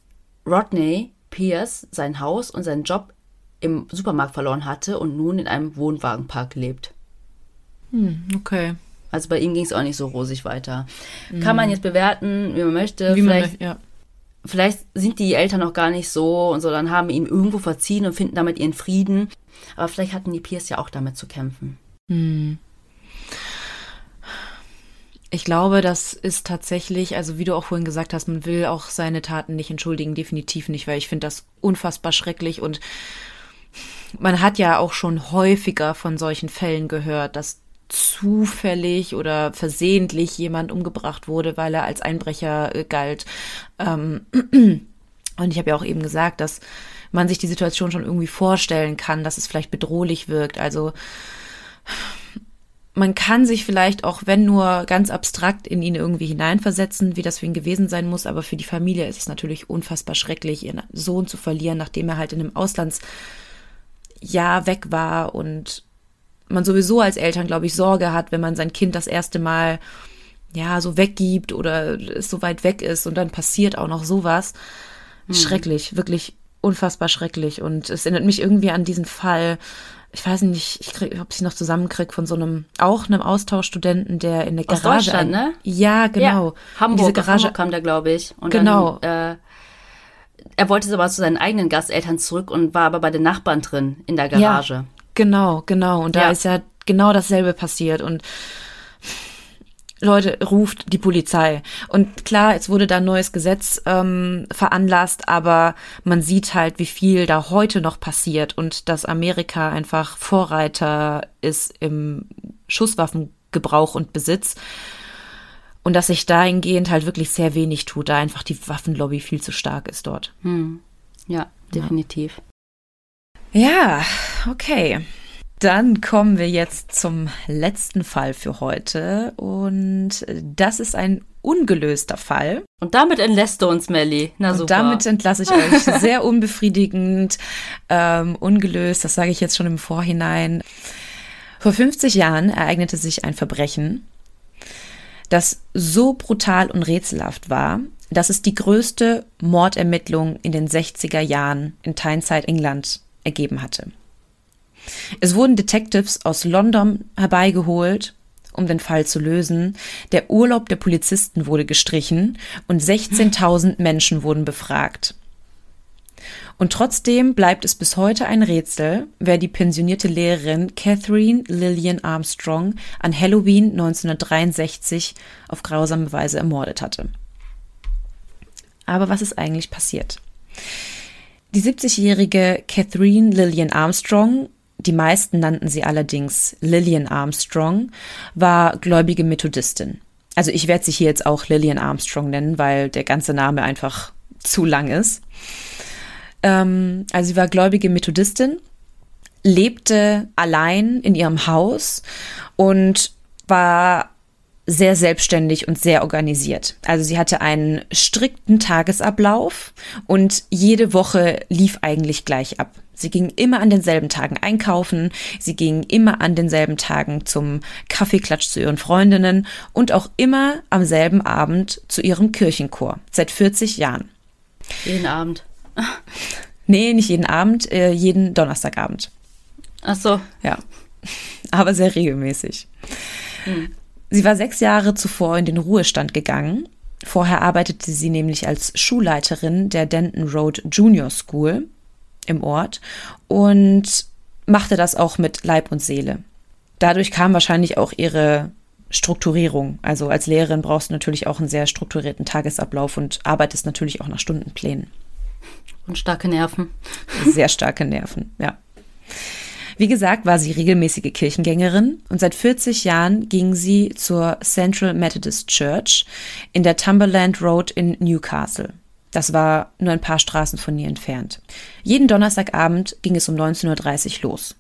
Rodney Pierce sein Haus und seinen Job im Supermarkt verloren hatte und nun in einem Wohnwagenpark lebt. Hm, okay. Also bei ihm ging es auch nicht so rosig weiter. Mhm. Kann man jetzt bewerten, wie man möchte. Wie vielleicht, man, ja. vielleicht sind die Eltern noch gar nicht so und so, dann haben ihm irgendwo verziehen und finden damit ihren Frieden. Aber vielleicht hatten die Pierce ja auch damit zu kämpfen. Mhm. Ich glaube, das ist tatsächlich, also wie du auch vorhin gesagt hast, man will auch seine Taten nicht entschuldigen, definitiv nicht, weil ich finde das unfassbar schrecklich und man hat ja auch schon häufiger von solchen Fällen gehört, dass zufällig oder versehentlich jemand umgebracht wurde, weil er als Einbrecher äh, galt. Ähm, und ich habe ja auch eben gesagt, dass man sich die Situation schon irgendwie vorstellen kann, dass es vielleicht bedrohlich wirkt. Also man kann sich vielleicht auch, wenn nur ganz abstrakt, in ihn irgendwie hineinversetzen, wie das für ihn gewesen sein muss. Aber für die Familie ist es natürlich unfassbar schrecklich, ihren Sohn zu verlieren, nachdem er halt in einem Auslandsjahr weg war und man sowieso als Eltern, glaube ich, Sorge hat, wenn man sein Kind das erste Mal ja so weggibt oder es so weit weg ist und dann passiert auch noch sowas. Mhm. Schrecklich, wirklich unfassbar schrecklich. Und es erinnert mich irgendwie an diesen Fall ich weiß nicht, ich krieg, ob ich noch zusammenkriege von so einem, auch einem Austauschstudenten, der in der Garage. Aus Deutschland, ne? Ja, genau. Ja, Hamburg, Diese Garage Hamburg kam der, glaube ich. Und genau. Dann, äh, er wollte aber zu seinen eigenen Gasteltern zurück und war aber bei den Nachbarn drin in der Garage. Ja, genau, genau. Und da ja. ist ja genau dasselbe passiert. Und Leute, ruft die Polizei. Und klar, es wurde da ein neues Gesetz ähm, veranlasst, aber man sieht halt, wie viel da heute noch passiert und dass Amerika einfach Vorreiter ist im Schusswaffengebrauch und Besitz. Und dass sich dahingehend halt wirklich sehr wenig tut, da einfach die Waffenlobby viel zu stark ist dort. Hm. Ja, definitiv. Ja, okay. Dann kommen wir jetzt zum letzten Fall für heute. Und das ist ein ungelöster Fall. Und damit entlässt du uns, Melly. Na super. Und damit entlasse ich euch sehr unbefriedigend, ähm, ungelöst. Das sage ich jetzt schon im Vorhinein. Vor 50 Jahren ereignete sich ein Verbrechen, das so brutal und rätselhaft war, dass es die größte Mordermittlung in den 60er Jahren in Tyneside, England ergeben hatte. Es wurden Detectives aus London herbeigeholt, um den Fall zu lösen. Der Urlaub der Polizisten wurde gestrichen und 16.000 Menschen wurden befragt. Und trotzdem bleibt es bis heute ein Rätsel, wer die pensionierte Lehrerin Catherine Lillian Armstrong an Halloween 1963 auf grausame Weise ermordet hatte. Aber was ist eigentlich passiert? Die 70-jährige Catherine Lillian Armstrong die meisten nannten sie allerdings Lillian Armstrong, war gläubige Methodistin. Also ich werde sie hier jetzt auch Lillian Armstrong nennen, weil der ganze Name einfach zu lang ist. Ähm, also sie war gläubige Methodistin, lebte allein in ihrem Haus und war sehr selbstständig und sehr organisiert. Also sie hatte einen strikten Tagesablauf und jede Woche lief eigentlich gleich ab. Sie ging immer an denselben Tagen einkaufen, sie ging immer an denselben Tagen zum Kaffeeklatsch zu ihren Freundinnen und auch immer am selben Abend zu ihrem Kirchenchor, seit 40 Jahren. Jeden Abend. Nee, nicht jeden Abend, äh, jeden Donnerstagabend. Ach so. Ja, aber sehr regelmäßig. Hm. Sie war sechs Jahre zuvor in den Ruhestand gegangen. Vorher arbeitete sie nämlich als Schulleiterin der Denton Road Junior School im Ort und machte das auch mit Leib und Seele. Dadurch kam wahrscheinlich auch ihre Strukturierung. Also als Lehrerin brauchst du natürlich auch einen sehr strukturierten Tagesablauf und arbeitest natürlich auch nach Stundenplänen. Und starke Nerven. Sehr starke Nerven, ja. Wie gesagt, war sie regelmäßige Kirchengängerin und seit 40 Jahren ging sie zur Central Methodist Church in der Cumberland Road in Newcastle. Das war nur ein paar Straßen von ihr entfernt. Jeden Donnerstagabend ging es um 19.30 Uhr los.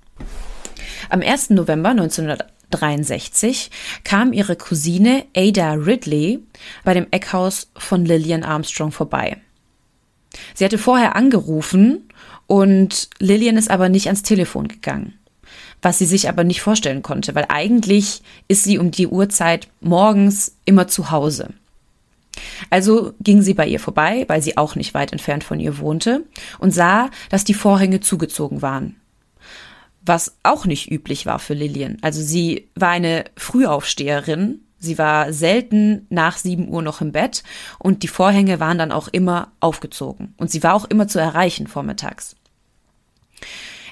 Am 1. November 1963 kam ihre Cousine Ada Ridley bei dem Eckhaus von Lillian Armstrong vorbei. Sie hatte vorher angerufen und Lillian ist aber nicht ans Telefon gegangen. Was sie sich aber nicht vorstellen konnte, weil eigentlich ist sie um die Uhrzeit morgens immer zu Hause. Also ging sie bei ihr vorbei, weil sie auch nicht weit entfernt von ihr wohnte, und sah, dass die Vorhänge zugezogen waren. Was auch nicht üblich war für Lillian. Also sie war eine Frühaufsteherin, sie war selten nach 7 Uhr noch im Bett und die Vorhänge waren dann auch immer aufgezogen. Und sie war auch immer zu erreichen vormittags.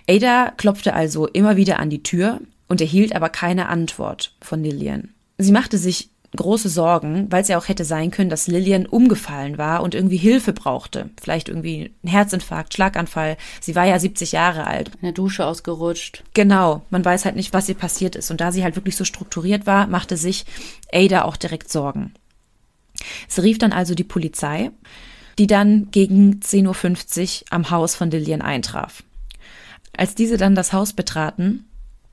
Ada klopfte also immer wieder an die Tür und erhielt aber keine Antwort von Lillian. Sie machte sich große Sorgen, weil es ja auch hätte sein können, dass Lillian umgefallen war und irgendwie Hilfe brauchte. Vielleicht irgendwie ein Herzinfarkt, Schlaganfall. Sie war ja 70 Jahre alt. In der Dusche ausgerutscht. Genau. Man weiß halt nicht, was ihr passiert ist. Und da sie halt wirklich so strukturiert war, machte sich Ada auch direkt Sorgen. Sie rief dann also die Polizei, die dann gegen 10.50 Uhr am Haus von Lillian eintraf. Als diese dann das Haus betraten,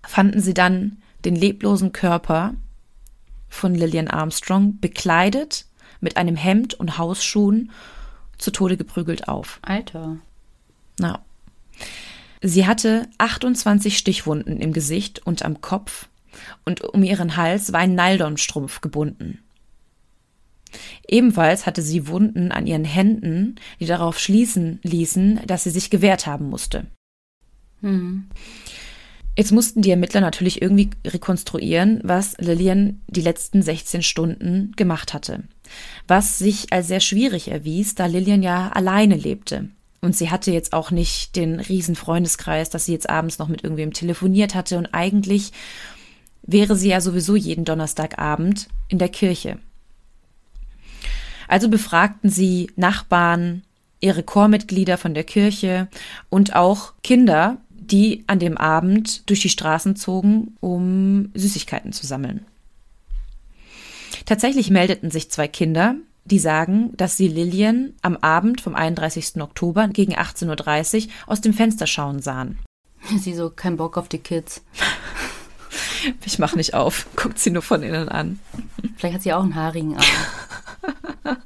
fanden sie dann den leblosen Körper von Lillian Armstrong bekleidet mit einem Hemd und Hausschuhen zu Tode geprügelt auf. Alter. Na. Sie hatte 28 Stichwunden im Gesicht und am Kopf und um ihren Hals war ein Nylonstrumpf gebunden. Ebenfalls hatte sie Wunden an ihren Händen, die darauf schließen ließen, dass sie sich gewehrt haben musste. Mhm. Jetzt mussten die Ermittler natürlich irgendwie rekonstruieren, was Lillian die letzten 16 Stunden gemacht hatte. Was sich als sehr schwierig erwies, da Lillian ja alleine lebte. Und sie hatte jetzt auch nicht den riesen Freundeskreis, dass sie jetzt abends noch mit irgendwem telefoniert hatte. Und eigentlich wäre sie ja sowieso jeden Donnerstagabend in der Kirche. Also befragten sie Nachbarn, ihre Chormitglieder von der Kirche und auch Kinder, die an dem Abend durch die Straßen zogen, um Süßigkeiten zu sammeln. Tatsächlich meldeten sich zwei Kinder, die sagen, dass sie Lillian am Abend vom 31. Oktober gegen 18.30 Uhr aus dem Fenster schauen sahen. Sie so, kein Bock auf die Kids. Ich mach nicht auf, guckt sie nur von innen an. Vielleicht hat sie auch einen haarigen Arm.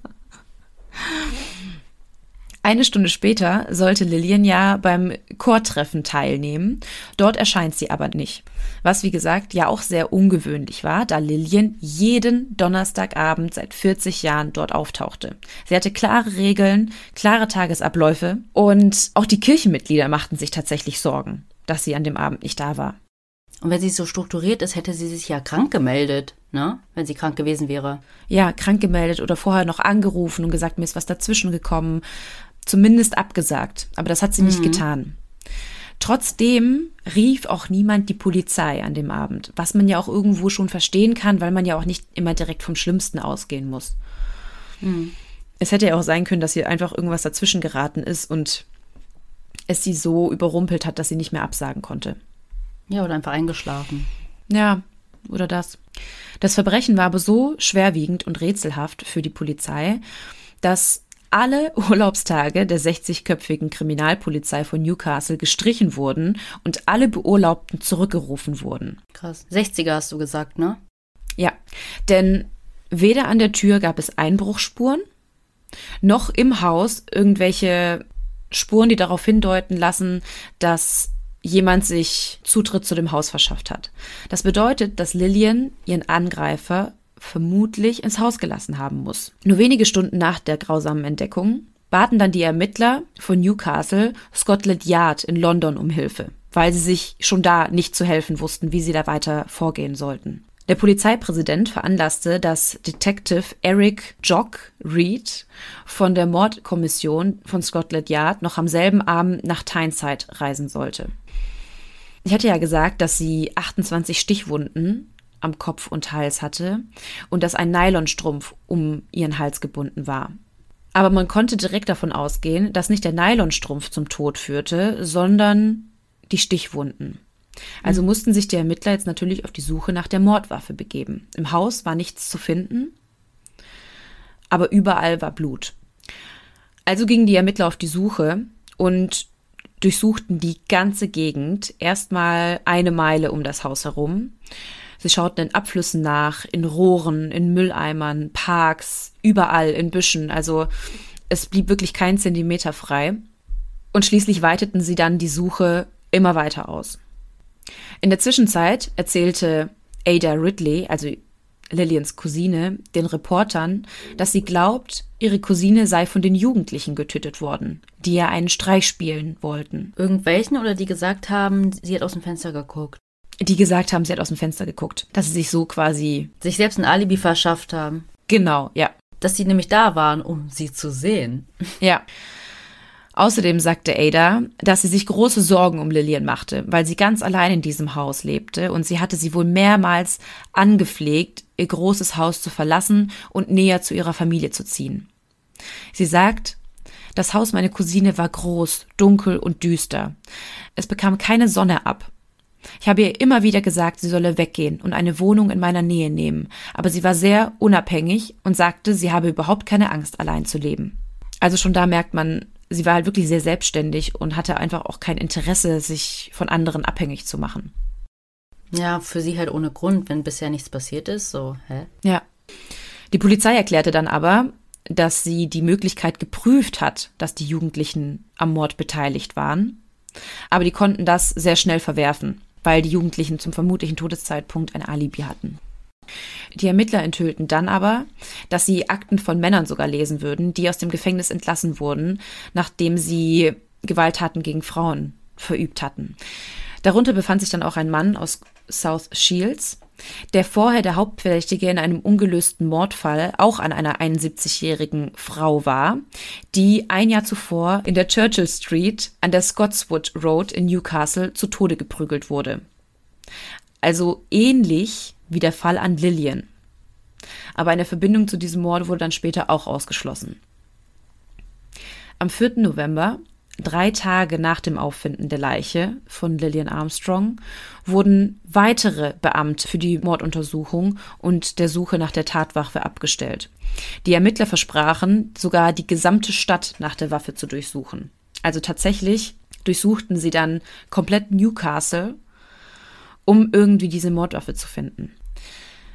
Eine Stunde später sollte Lillian ja beim Chortreffen teilnehmen. Dort erscheint sie aber nicht. Was wie gesagt ja auch sehr ungewöhnlich war, da Lillian jeden Donnerstagabend seit 40 Jahren dort auftauchte. Sie hatte klare Regeln, klare Tagesabläufe und auch die Kirchenmitglieder machten sich tatsächlich Sorgen, dass sie an dem Abend nicht da war. Und wenn sie so strukturiert ist, hätte sie sich ja krank gemeldet, ne? Wenn sie krank gewesen wäre. Ja, krank gemeldet oder vorher noch angerufen und gesagt, mir ist was dazwischen gekommen zumindest abgesagt, aber das hat sie nicht mhm. getan. Trotzdem rief auch niemand die Polizei an dem Abend, was man ja auch irgendwo schon verstehen kann, weil man ja auch nicht immer direkt vom Schlimmsten ausgehen muss. Mhm. Es hätte ja auch sein können, dass ihr einfach irgendwas dazwischen geraten ist und es sie so überrumpelt hat, dass sie nicht mehr absagen konnte. Ja, oder einfach eingeschlafen. Ja, oder das. Das Verbrechen war aber so schwerwiegend und rätselhaft für die Polizei, dass alle Urlaubstage der 60-köpfigen Kriminalpolizei von Newcastle gestrichen wurden und alle Beurlaubten zurückgerufen wurden. Krass. 60er hast du gesagt, ne? Ja, denn weder an der Tür gab es Einbruchspuren, noch im Haus irgendwelche Spuren, die darauf hindeuten lassen, dass jemand sich Zutritt zu dem Haus verschafft hat. Das bedeutet, dass Lillian ihren Angreifer vermutlich ins Haus gelassen haben muss. Nur wenige Stunden nach der grausamen Entdeckung baten dann die Ermittler von Newcastle Scotland Yard in London um Hilfe, weil sie sich schon da nicht zu helfen wussten, wie sie da weiter vorgehen sollten. Der Polizeipräsident veranlasste, dass Detective Eric Jock Reed von der Mordkommission von Scotland Yard noch am selben Abend nach Tyneside reisen sollte. Ich hatte ja gesagt, dass sie 28 Stichwunden am Kopf und Hals hatte und dass ein Nylonstrumpf um ihren Hals gebunden war. Aber man konnte direkt davon ausgehen, dass nicht der Nylonstrumpf zum Tod führte, sondern die Stichwunden. Also mhm. mussten sich die Ermittler jetzt natürlich auf die Suche nach der Mordwaffe begeben. Im Haus war nichts zu finden, aber überall war Blut. Also gingen die Ermittler auf die Suche und durchsuchten die ganze Gegend, erstmal eine Meile um das Haus herum. Sie schauten in Abflüssen nach, in Rohren, in Mülleimern, Parks, überall in Büschen. Also es blieb wirklich kein Zentimeter frei. Und schließlich weiteten sie dann die Suche immer weiter aus. In der Zwischenzeit erzählte Ada Ridley, also Lillians Cousine, den Reportern, dass sie glaubt, ihre Cousine sei von den Jugendlichen getötet worden, die ja einen Streich spielen wollten. Irgendwelchen oder die gesagt haben, sie hat aus dem Fenster geguckt? Die gesagt haben, sie hat aus dem Fenster geguckt. Dass sie sich so quasi. Sich selbst ein Alibi verschafft haben. Genau, ja. Dass sie nämlich da waren, um sie zu sehen. Ja. Außerdem sagte Ada, dass sie sich große Sorgen um Lillian machte, weil sie ganz allein in diesem Haus lebte und sie hatte sie wohl mehrmals angepflegt, ihr großes Haus zu verlassen und näher zu ihrer Familie zu ziehen. Sie sagt, das Haus meiner Cousine war groß, dunkel und düster. Es bekam keine Sonne ab. Ich habe ihr immer wieder gesagt, sie solle weggehen und eine Wohnung in meiner Nähe nehmen, aber sie war sehr unabhängig und sagte, sie habe überhaupt keine Angst, allein zu leben. Also schon da merkt man, sie war halt wirklich sehr selbstständig und hatte einfach auch kein Interesse, sich von anderen abhängig zu machen. Ja, für sie halt ohne Grund, wenn bisher nichts passiert ist, so, hä? Ja. Die Polizei erklärte dann aber, dass sie die Möglichkeit geprüft hat, dass die Jugendlichen am Mord beteiligt waren. Aber die konnten das sehr schnell verwerfen, weil die Jugendlichen zum vermutlichen Todeszeitpunkt ein Alibi hatten. Die Ermittler enthüllten dann aber, dass sie Akten von Männern sogar lesen würden, die aus dem Gefängnis entlassen wurden, nachdem sie Gewalttaten gegen Frauen verübt hatten. Darunter befand sich dann auch ein Mann aus South Shields, der vorher der Hauptverdächtige in einem ungelösten Mordfall auch an einer 71-jährigen Frau war, die ein Jahr zuvor in der Churchill Street an der Scotswood Road in Newcastle zu Tode geprügelt wurde. Also ähnlich wie der Fall an Lillian. Aber eine Verbindung zu diesem Mord wurde dann später auch ausgeschlossen. Am 4. November, drei Tage nach dem Auffinden der Leiche von Lillian Armstrong, wurden weitere Beamte für die Morduntersuchung und der Suche nach der Tatwaffe abgestellt. Die Ermittler versprachen, sogar die gesamte Stadt nach der Waffe zu durchsuchen. Also tatsächlich durchsuchten sie dann komplett Newcastle, um irgendwie diese Mordwaffe zu finden.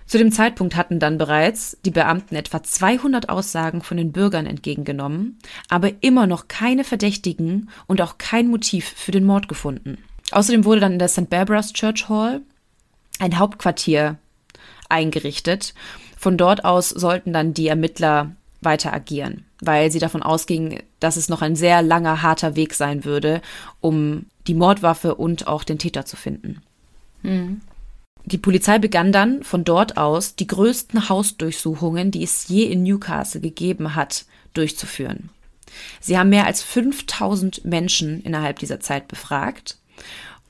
Zu dem Zeitpunkt hatten dann bereits die Beamten etwa 200 Aussagen von den Bürgern entgegengenommen, aber immer noch keine Verdächtigen und auch kein Motiv für den Mord gefunden. Außerdem wurde dann in der St. Barbara's Church Hall ein Hauptquartier eingerichtet. Von dort aus sollten dann die Ermittler weiter agieren, weil sie davon ausgingen, dass es noch ein sehr langer, harter Weg sein würde, um die Mordwaffe und auch den Täter zu finden. Mhm. Die Polizei begann dann von dort aus die größten Hausdurchsuchungen, die es je in Newcastle gegeben hat, durchzuführen. Sie haben mehr als 5000 Menschen innerhalb dieser Zeit befragt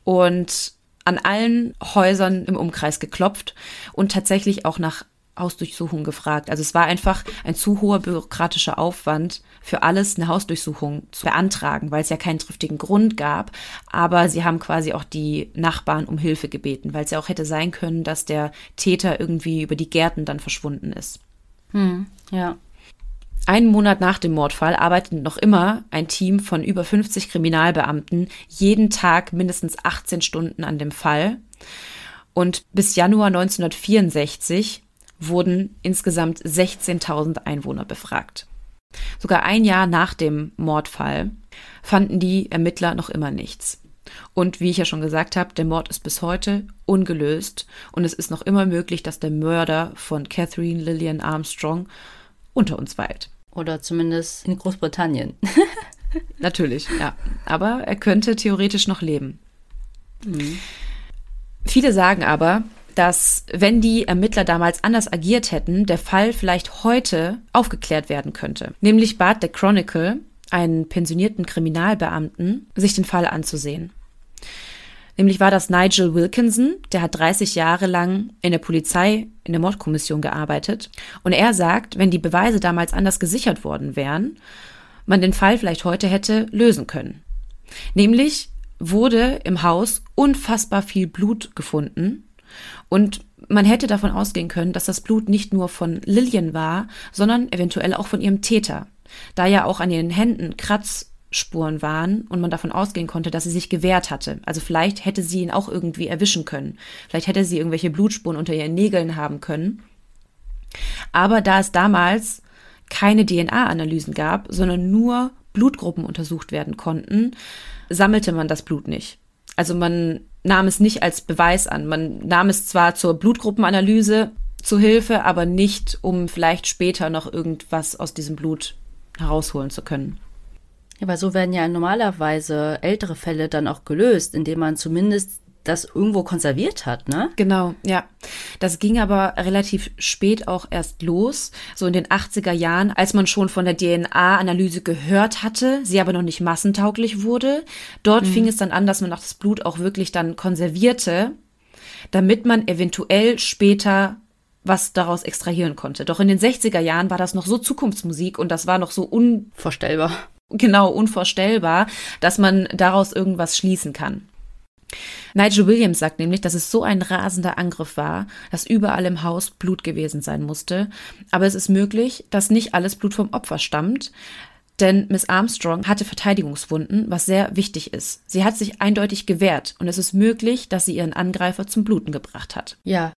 und an allen Häusern im Umkreis geklopft und tatsächlich auch nach Hausdurchsuchung gefragt. Also es war einfach ein zu hoher bürokratischer Aufwand, für alles eine Hausdurchsuchung zu beantragen, weil es ja keinen triftigen Grund gab. Aber sie haben quasi auch die Nachbarn um Hilfe gebeten, weil es ja auch hätte sein können, dass der Täter irgendwie über die Gärten dann verschwunden ist. Hm, ja. Einen Monat nach dem Mordfall arbeitet noch immer ein Team von über 50 Kriminalbeamten jeden Tag mindestens 18 Stunden an dem Fall. Und bis Januar 1964 wurden insgesamt 16.000 Einwohner befragt. Sogar ein Jahr nach dem Mordfall fanden die Ermittler noch immer nichts. Und wie ich ja schon gesagt habe, der Mord ist bis heute ungelöst und es ist noch immer möglich, dass der Mörder von Catherine Lillian Armstrong unter uns weilt. Oder zumindest in Großbritannien. Natürlich, ja. Aber er könnte theoretisch noch leben. Mhm. Viele sagen aber, dass wenn die Ermittler damals anders agiert hätten, der Fall vielleicht heute aufgeklärt werden könnte. Nämlich bat der Chronicle einen pensionierten Kriminalbeamten, sich den Fall anzusehen. Nämlich war das Nigel Wilkinson, der hat 30 Jahre lang in der Polizei in der Mordkommission gearbeitet. Und er sagt, wenn die Beweise damals anders gesichert worden wären, man den Fall vielleicht heute hätte lösen können. Nämlich wurde im Haus unfassbar viel Blut gefunden und man hätte davon ausgehen können, dass das Blut nicht nur von Lillian war, sondern eventuell auch von ihrem Täter, da ja auch an ihren Händen Kratz Spuren waren und man davon ausgehen konnte, dass sie sich gewehrt hatte. Also vielleicht hätte sie ihn auch irgendwie erwischen können. Vielleicht hätte sie irgendwelche Blutspuren unter ihren Nägeln haben können. Aber da es damals keine DNA-Analysen gab, sondern nur Blutgruppen untersucht werden konnten, sammelte man das Blut nicht. Also man nahm es nicht als Beweis an. Man nahm es zwar zur Blutgruppenanalyse zu Hilfe, aber nicht, um vielleicht später noch irgendwas aus diesem Blut herausholen zu können. Ja, aber so werden ja normalerweise ältere Fälle dann auch gelöst, indem man zumindest das irgendwo konserviert hat, ne? Genau, ja. Das ging aber relativ spät auch erst los, so in den 80er Jahren, als man schon von der DNA-Analyse gehört hatte, sie aber noch nicht massentauglich wurde. Dort mhm. fing es dann an, dass man auch das Blut auch wirklich dann konservierte, damit man eventuell später was daraus extrahieren konnte. Doch in den 60er Jahren war das noch so Zukunftsmusik und das war noch so unvorstellbar genau unvorstellbar, dass man daraus irgendwas schließen kann. Nigel Williams sagt nämlich, dass es so ein rasender Angriff war, dass überall im Haus Blut gewesen sein musste. Aber es ist möglich, dass nicht alles Blut vom Opfer stammt. Denn Miss Armstrong hatte Verteidigungswunden, was sehr wichtig ist. Sie hat sich eindeutig gewehrt und es ist möglich, dass sie ihren Angreifer zum Bluten gebracht hat. Ja,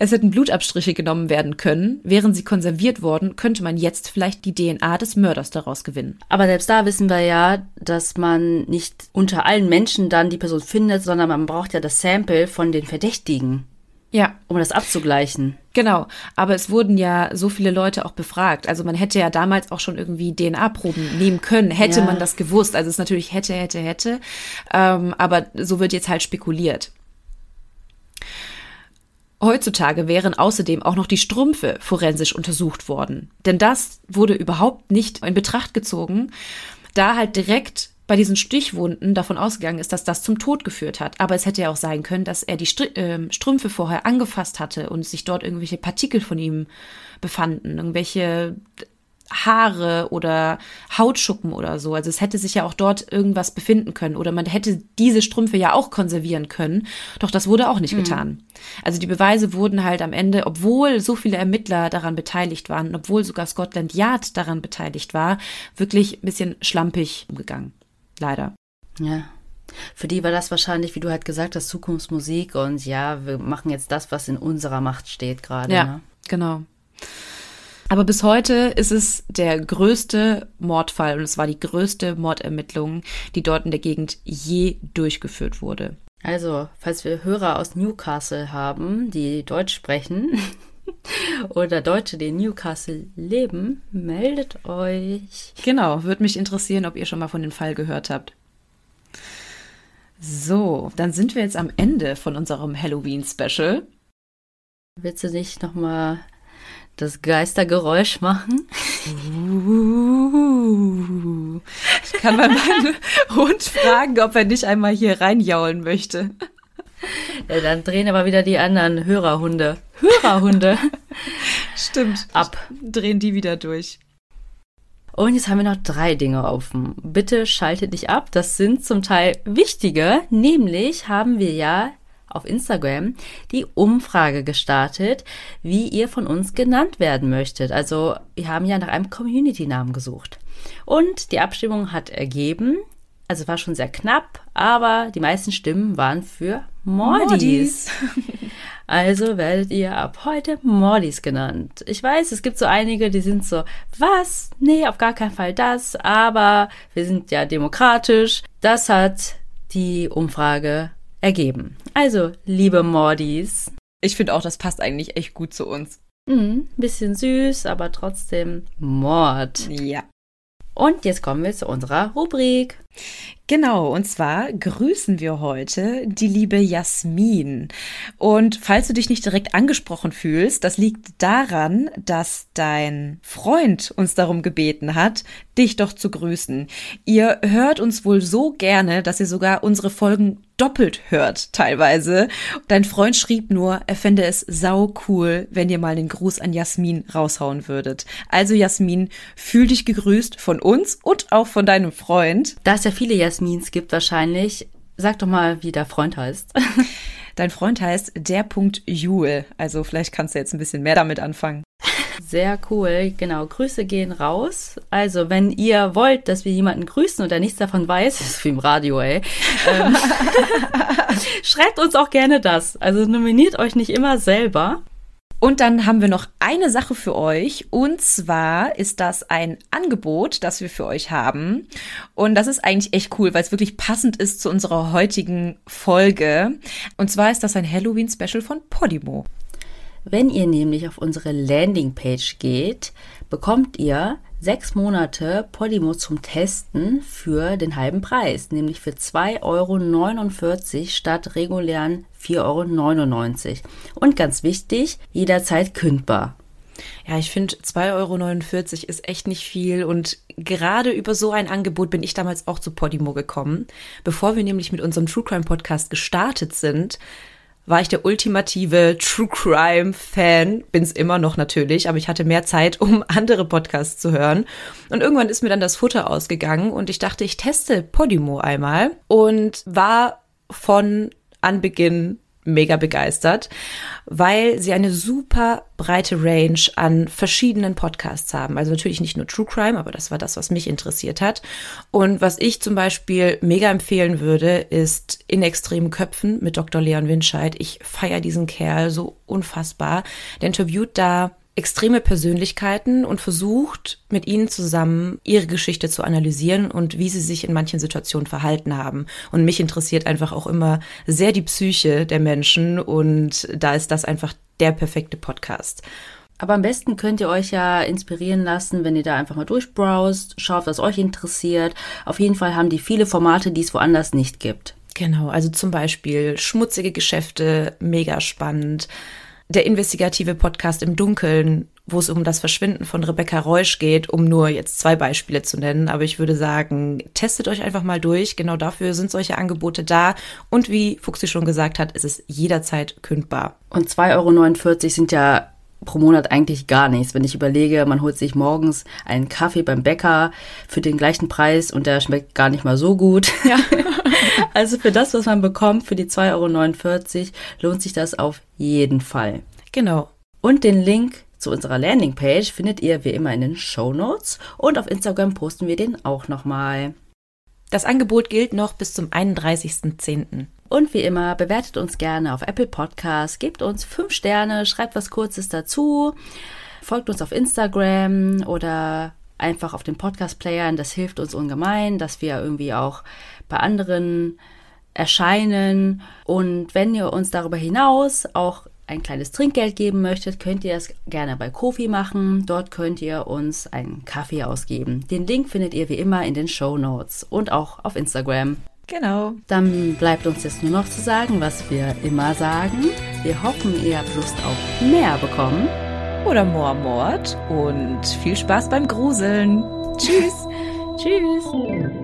es hätten Blutabstriche genommen werden können. Wären sie konserviert worden, könnte man jetzt vielleicht die DNA des Mörders daraus gewinnen. Aber selbst da wissen wir ja, dass man nicht unter allen Menschen dann die Person findet, sondern man braucht ja das Sample von den Verdächtigen. Ja. Um das abzugleichen. Genau. Aber es wurden ja so viele Leute auch befragt. Also man hätte ja damals auch schon irgendwie DNA-Proben nehmen können, hätte ja. man das gewusst. Also es ist natürlich hätte, hätte, hätte. Ähm, aber so wird jetzt halt spekuliert. Heutzutage wären außerdem auch noch die Strümpfe forensisch untersucht worden. Denn das wurde überhaupt nicht in Betracht gezogen, da halt direkt bei diesen Stichwunden davon ausgegangen ist, dass das zum Tod geführt hat. Aber es hätte ja auch sein können, dass er die ähm, Strümpfe vorher angefasst hatte und sich dort irgendwelche Partikel von ihm befanden, irgendwelche Haare oder Hautschuppen oder so. Also es hätte sich ja auch dort irgendwas befinden können oder man hätte diese Strümpfe ja auch konservieren können. Doch das wurde auch nicht mhm. getan. Also die Beweise wurden halt am Ende, obwohl so viele Ermittler daran beteiligt waren, obwohl sogar Scotland Yard daran beteiligt war, wirklich ein bisschen schlampig umgegangen. Leider. Ja. Für die war das wahrscheinlich, wie du halt gesagt hast, Zukunftsmusik und ja, wir machen jetzt das, was in unserer Macht steht gerade. Ja, ne? genau. Aber bis heute ist es der größte Mordfall und es war die größte Mordermittlung, die dort in der Gegend je durchgeführt wurde. Also, falls wir Hörer aus Newcastle haben, die Deutsch sprechen oder Deutsche, die in Newcastle leben, meldet euch. Genau, würde mich interessieren, ob ihr schon mal von dem Fall gehört habt. So, dann sind wir jetzt am Ende von unserem Halloween-Special. Willst du nicht nochmal das Geistergeräusch machen? Ich kann mal meinen Hund fragen, ob er nicht einmal hier reinjaulen möchte. Ja, dann drehen aber wieder die anderen Hörerhunde. Hörerhunde. Stimmt. Ab. Drehen die wieder durch. Und jetzt haben wir noch drei Dinge offen. Bitte schaltet dich ab. Das sind zum Teil wichtige. Nämlich haben wir ja auf Instagram die Umfrage gestartet, wie ihr von uns genannt werden möchtet. Also wir haben ja nach einem Community-Namen gesucht. Und die Abstimmung hat ergeben, also war schon sehr knapp, aber die meisten Stimmen waren für Mordis. Also werdet ihr ab heute Mordis genannt. Ich weiß, es gibt so einige, die sind so, was? Nee, auf gar keinen Fall das, aber wir sind ja demokratisch. Das hat die Umfrage ergeben. Also, liebe Mordis. Ich finde auch, das passt eigentlich echt gut zu uns. Mhm, bisschen süß, aber trotzdem Mord. Ja. Und jetzt kommen wir zu unserer Rubrik. Genau, und zwar grüßen wir heute die liebe Jasmin. Und falls du dich nicht direkt angesprochen fühlst, das liegt daran, dass dein Freund uns darum gebeten hat, dich doch zu grüßen. Ihr hört uns wohl so gerne, dass ihr sogar unsere Folgen doppelt hört teilweise. Dein Freund schrieb nur, er fände es sau cool, wenn ihr mal den Gruß an Jasmin raushauen würdet. Also Jasmin, fühl dich gegrüßt von uns und auch von deinem Freund. Da es ja viele Jasmins gibt wahrscheinlich, sag doch mal, wie der Freund heißt. Dein Freund heißt der Punkt Jule. Also vielleicht kannst du jetzt ein bisschen mehr damit anfangen. Sehr cool, genau. Grüße gehen raus. Also, wenn ihr wollt, dass wir jemanden grüßen und er nichts davon weiß, ist wie im Radio, ey, ähm, schreibt uns auch gerne das. Also nominiert euch nicht immer selber. Und dann haben wir noch eine Sache für euch. Und zwar ist das ein Angebot, das wir für euch haben. Und das ist eigentlich echt cool, weil es wirklich passend ist zu unserer heutigen Folge. Und zwar ist das ein Halloween-Special von Podimo. Wenn ihr nämlich auf unsere Landingpage geht, bekommt ihr sechs Monate Podimo zum Testen für den halben Preis, nämlich für 2,49 Euro statt regulären 4,99 Euro. Und ganz wichtig, jederzeit kündbar. Ja, ich finde 2,49 Euro ist echt nicht viel und gerade über so ein Angebot bin ich damals auch zu Podimo gekommen. Bevor wir nämlich mit unserem True Crime Podcast gestartet sind, war ich der ultimative True Crime Fan, bin's immer noch natürlich, aber ich hatte mehr Zeit, um andere Podcasts zu hören. Und irgendwann ist mir dann das Futter ausgegangen und ich dachte, ich teste Podimo einmal und war von Anbeginn mega begeistert, weil sie eine super breite Range an verschiedenen Podcasts haben. Also natürlich nicht nur True Crime, aber das war das, was mich interessiert hat. Und was ich zum Beispiel mega empfehlen würde, ist In extremen Köpfen mit Dr. Leon Winscheid. Ich feiere diesen Kerl so unfassbar. Der interviewt da extreme Persönlichkeiten und versucht mit ihnen zusammen ihre Geschichte zu analysieren und wie sie sich in manchen Situationen verhalten haben. Und mich interessiert einfach auch immer sehr die Psyche der Menschen und da ist das einfach der perfekte Podcast. Aber am besten könnt ihr euch ja inspirieren lassen, wenn ihr da einfach mal durchbrowst, schaut, was euch interessiert. Auf jeden Fall haben die viele Formate, die es woanders nicht gibt. Genau, also zum Beispiel schmutzige Geschäfte, mega spannend der investigative Podcast im Dunkeln, wo es um das Verschwinden von Rebecca Reusch geht, um nur jetzt zwei Beispiele zu nennen. Aber ich würde sagen, testet euch einfach mal durch. Genau dafür sind solche Angebote da. Und wie Fuchsi schon gesagt hat, ist es jederzeit kündbar. Und 2,49 Euro sind ja pro Monat eigentlich gar nichts. Wenn ich überlege, man holt sich morgens einen Kaffee beim Bäcker für den gleichen Preis und der schmeckt gar nicht mal so gut. Ja. also für das, was man bekommt, für die 2,49 Euro, lohnt sich das auf jeden Fall. Genau. Und den Link zu unserer Landingpage findet ihr wie immer in den Show Notes und auf Instagram posten wir den auch nochmal. Das Angebot gilt noch bis zum 31.10. Und wie immer, bewertet uns gerne auf Apple Podcasts, gebt uns fünf Sterne, schreibt was Kurzes dazu, folgt uns auf Instagram oder einfach auf den Podcast-Playern. Das hilft uns ungemein, dass wir irgendwie auch bei anderen erscheinen. Und wenn ihr uns darüber hinaus auch ein kleines Trinkgeld geben möchtet, könnt ihr es gerne bei Kofi machen. Dort könnt ihr uns einen Kaffee ausgeben. Den Link findet ihr wie immer in den Show Notes und auch auf Instagram. Genau. Dann bleibt uns jetzt nur noch zu sagen, was wir immer sagen. Wir hoffen, ihr habt Lust auf mehr bekommen. Oder more Mord und viel Spaß beim Gruseln. Tschüss. Tschüss.